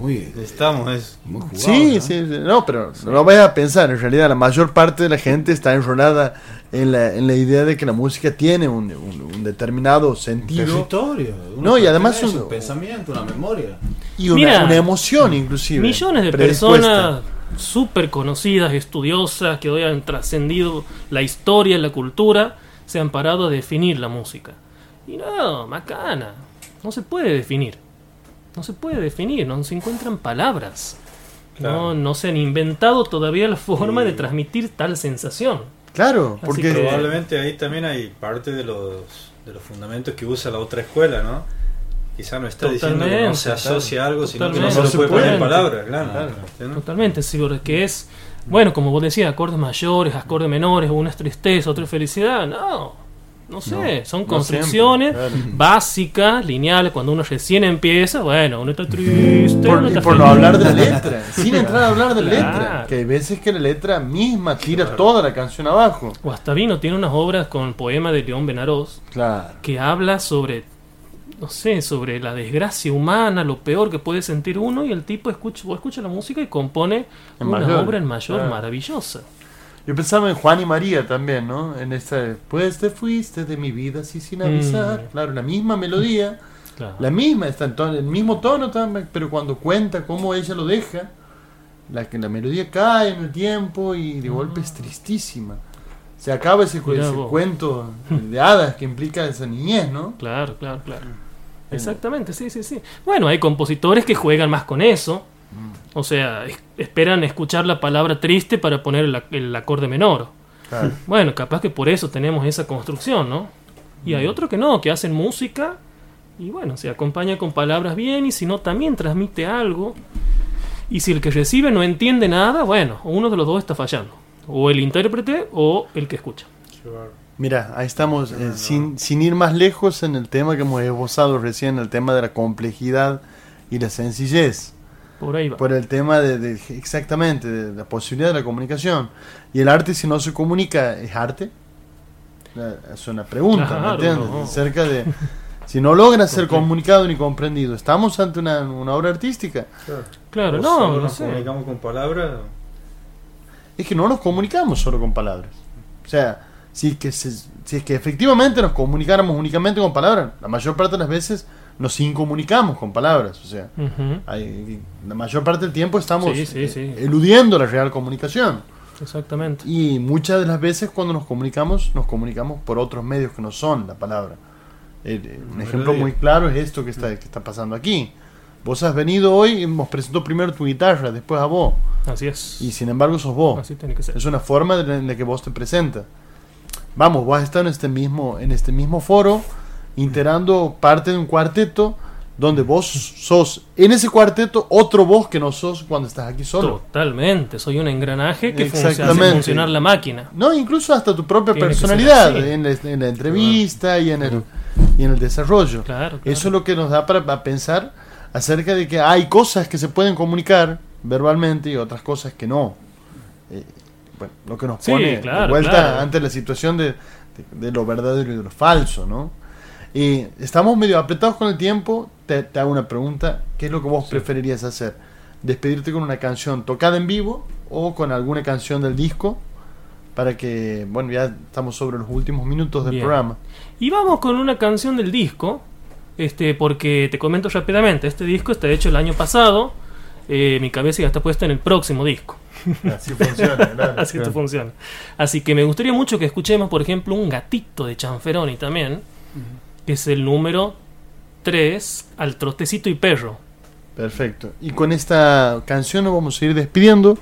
muy. Estamos, es. Muy jugado. Sí, ¿no? sí, sí. No, pero no lo vayas a pensar. En realidad, la mayor parte de la gente está enrolada en la, en la idea de que la música tiene un, un- un determinado sentido. Territorio. No, y además un, un- pensamiento, una memoria. Y una, Mira, una emoción, inclusive. Millones de personas súper conocidas, estudiosas, que hoy han trascendido la historia, la cultura, se han parado a definir la música. Y no, macana. No se puede definir. No se puede definir, no se encuentran palabras. No, Claro. no se han inventado todavía la forma de transmitir tal sensación. Claro, Así porque. que- Probablemente ahí también hay parte de los, de los fundamentos que usa la otra escuela, ¿no? Quizá no está diciendo que no se asocia a algo, sino que no se lo puede poner en palabras, claro. Claro. ¿no? Totalmente, sí, porque es, bueno, como vos decías, acordes mayores, acordes menores, una es tristeza, otra es felicidad. No, no sé, No, son no construcciones siempre, claro. básicas, lineales. Cuando uno recién empieza, bueno, uno está triste, Por, uno y está por no hablar de la letra, sin entrar a hablar de la letra, que hay veces que la letra misma tira toda la canción abajo. O hasta vino tiene unas obras con el poema de León Benarós Claro. que habla sobre, no sé, sobre la desgracia humana, lo peor que puede sentir uno, y el tipo escucha, escucha la música y compone En una mayor. obra en mayor Claro. maravillosa. Yo pensaba en Juan y María también, ¿no? En esta, pues te fuiste de mi vida así sin avisar. Mm. Claro, la misma melodía, Claro. la misma, está en tono- el mismo tono también, pero cuando cuenta cómo ella lo deja, la que la melodía cae en el tiempo y de golpe es tristísima. Se acaba ese, ese cuento de hadas que implica esa niñez, ¿no? Claro, claro, claro. Exactamente, sí, sí, sí. Bueno, hay compositores que juegan más con eso. O sea, es- esperan escuchar la palabra triste para poner el, ac- el acorde menor. Claro. Bueno, capaz que por eso tenemos esa construcción, ¿no? Y hay otros que no, que hacen música y bueno, se acompaña con palabras bien y si no también transmite algo. Y si el que recibe no entiende nada, bueno, uno de los dos está fallando. O el intérprete o el que escucha. Mira, ahí estamos, eh, Sin, sin ir más lejos en el tema que hemos esbozado recién, el tema de la complejidad y la sencillez. Por ahí va. Por el tema de, de- exactamente, de la posibilidad de la comunicación. Y el arte, si no se comunica, ¿es arte? Es una pregunta, ¿me Claro, entiendes? no. Acerca de, si no logra ser comunicado ni comprendido, ¿estamos ante una, una obra artística? Claro, O no, solo no nos sé. comunicamos con palabras. Es que no nos comunicamos solo con palabras. O sea, si es que, se- si es que efectivamente nos comunicáramos únicamente con palabras, la mayor parte de las veces nos incomunicamos con palabras. O sea, Ujú. hay- la mayor parte del tiempo estamos Sí, sí, eh, sí. eludiendo la real comunicación. Exactamente. Y muchas de las veces cuando nos comunicamos, nos comunicamos por otros medios que no son la palabra. El- un ejemplo muy claro es esto que está, que está pasando aquí. Vos has venido hoy y nos presentó primero tu guitarra, después a vos. Así es. Y sin embargo sos vos. Así tiene que ser. Es una forma de- en la que vos te presentas. Vamos, vos has estado en este mismo, en este mismo foro, integrando parte de un cuarteto donde vos sos, en ese cuarteto, otro vos que no sos cuando estás aquí solo. Totalmente, soy un engranaje que func- hace funcionar la máquina. No, incluso hasta tu propia Tiene personalidad en la, en la entrevista y en el, y en el desarrollo. Claro, claro. Eso es lo que nos da para, para pensar acerca de que hay cosas que se pueden comunicar verbalmente y otras cosas que no. Bueno, lo que nos Sí, pone claro, de vuelta claro. ante la situación de, de- de lo verdadero y de lo falso, ¿no? Y estamos medio apretados con el tiempo. Te, te hago una pregunta: ¿qué es lo que vos preferirías hacer? ¿Despedirte con una canción tocada en vivo o con alguna canción del disco? Para que, bueno, ya estamos sobre los últimos minutos del Bien. programa. Y vamos con una canción del disco, este, porque te comento rápidamente, este disco está hecho el año pasado, eh, mi cabeza ya está puesta en el próximo disco. Así funciona, claro. Así esto Claro. funciona. Así que me gustaría mucho que escuchemos, por ejemplo, un gatito de Chanferoni también, que es el número 3, al trotecito y perro. Perfecto. Y con esta canción nos vamos a ir despidiendo.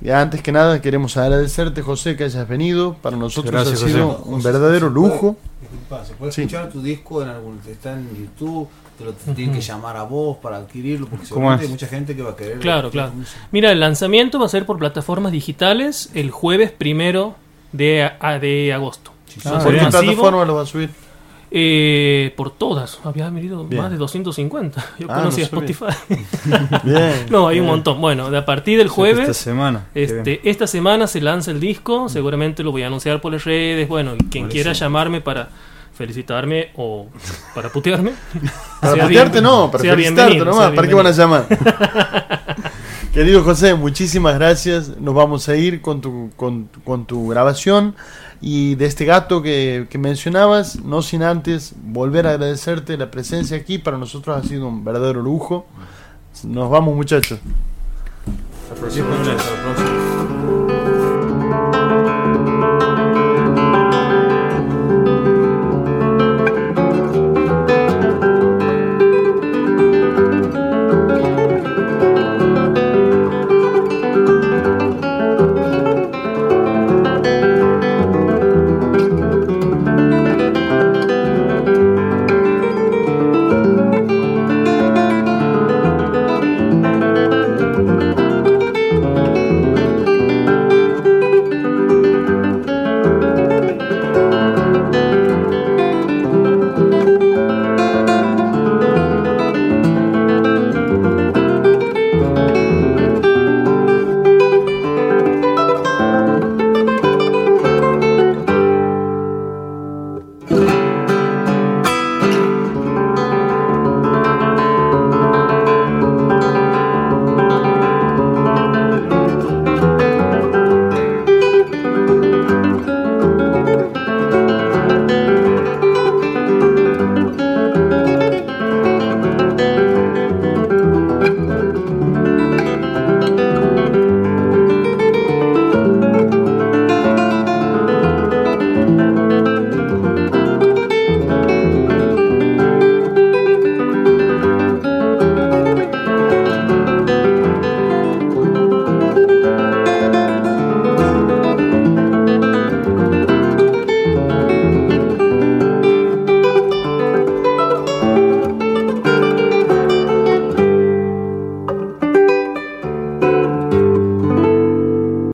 Y antes que nada queremos agradecerte, José, que hayas venido. Para nosotros Gracias, ha sido José. un verdadero lujo. Disculpa, ¿se puede Sí. escuchar tu disco en algún está en YouTube? Te lo tienen que llamar a vos para adquirirlo porque ¿Cómo seguramente hay mucha gente que va a querer. Claro, claro. Mira, el lanzamiento va a ser por plataformas digitales el jueves primero de, a- de agosto. Ah, ¿Por qué masivo. plataforma lo va a subir? Eh, por todas, había venido Bien. más de 250. Yo Ah, conocía no. Spotify. Bien, no, hay un montón. Bueno, de a partir del jueves. esta semana, qué Este, esta semana se lanza el disco. Seguramente lo voy a anunciar por las redes. Bueno, y quien quiera llamarme para felicitarme o para putearme. Para sea putearte bien- no, para felicitarte nomás. ¿Para qué van a llamar? Querido José, muchísimas gracias. Nos vamos a ir con tu, con, con tu grabación y de este gato que, que mencionabas, no sin antes volver a agradecerte la presencia aquí. Para nosotros ha sido un verdadero lujo. Nos vamos muchachos. Hasta la próxima.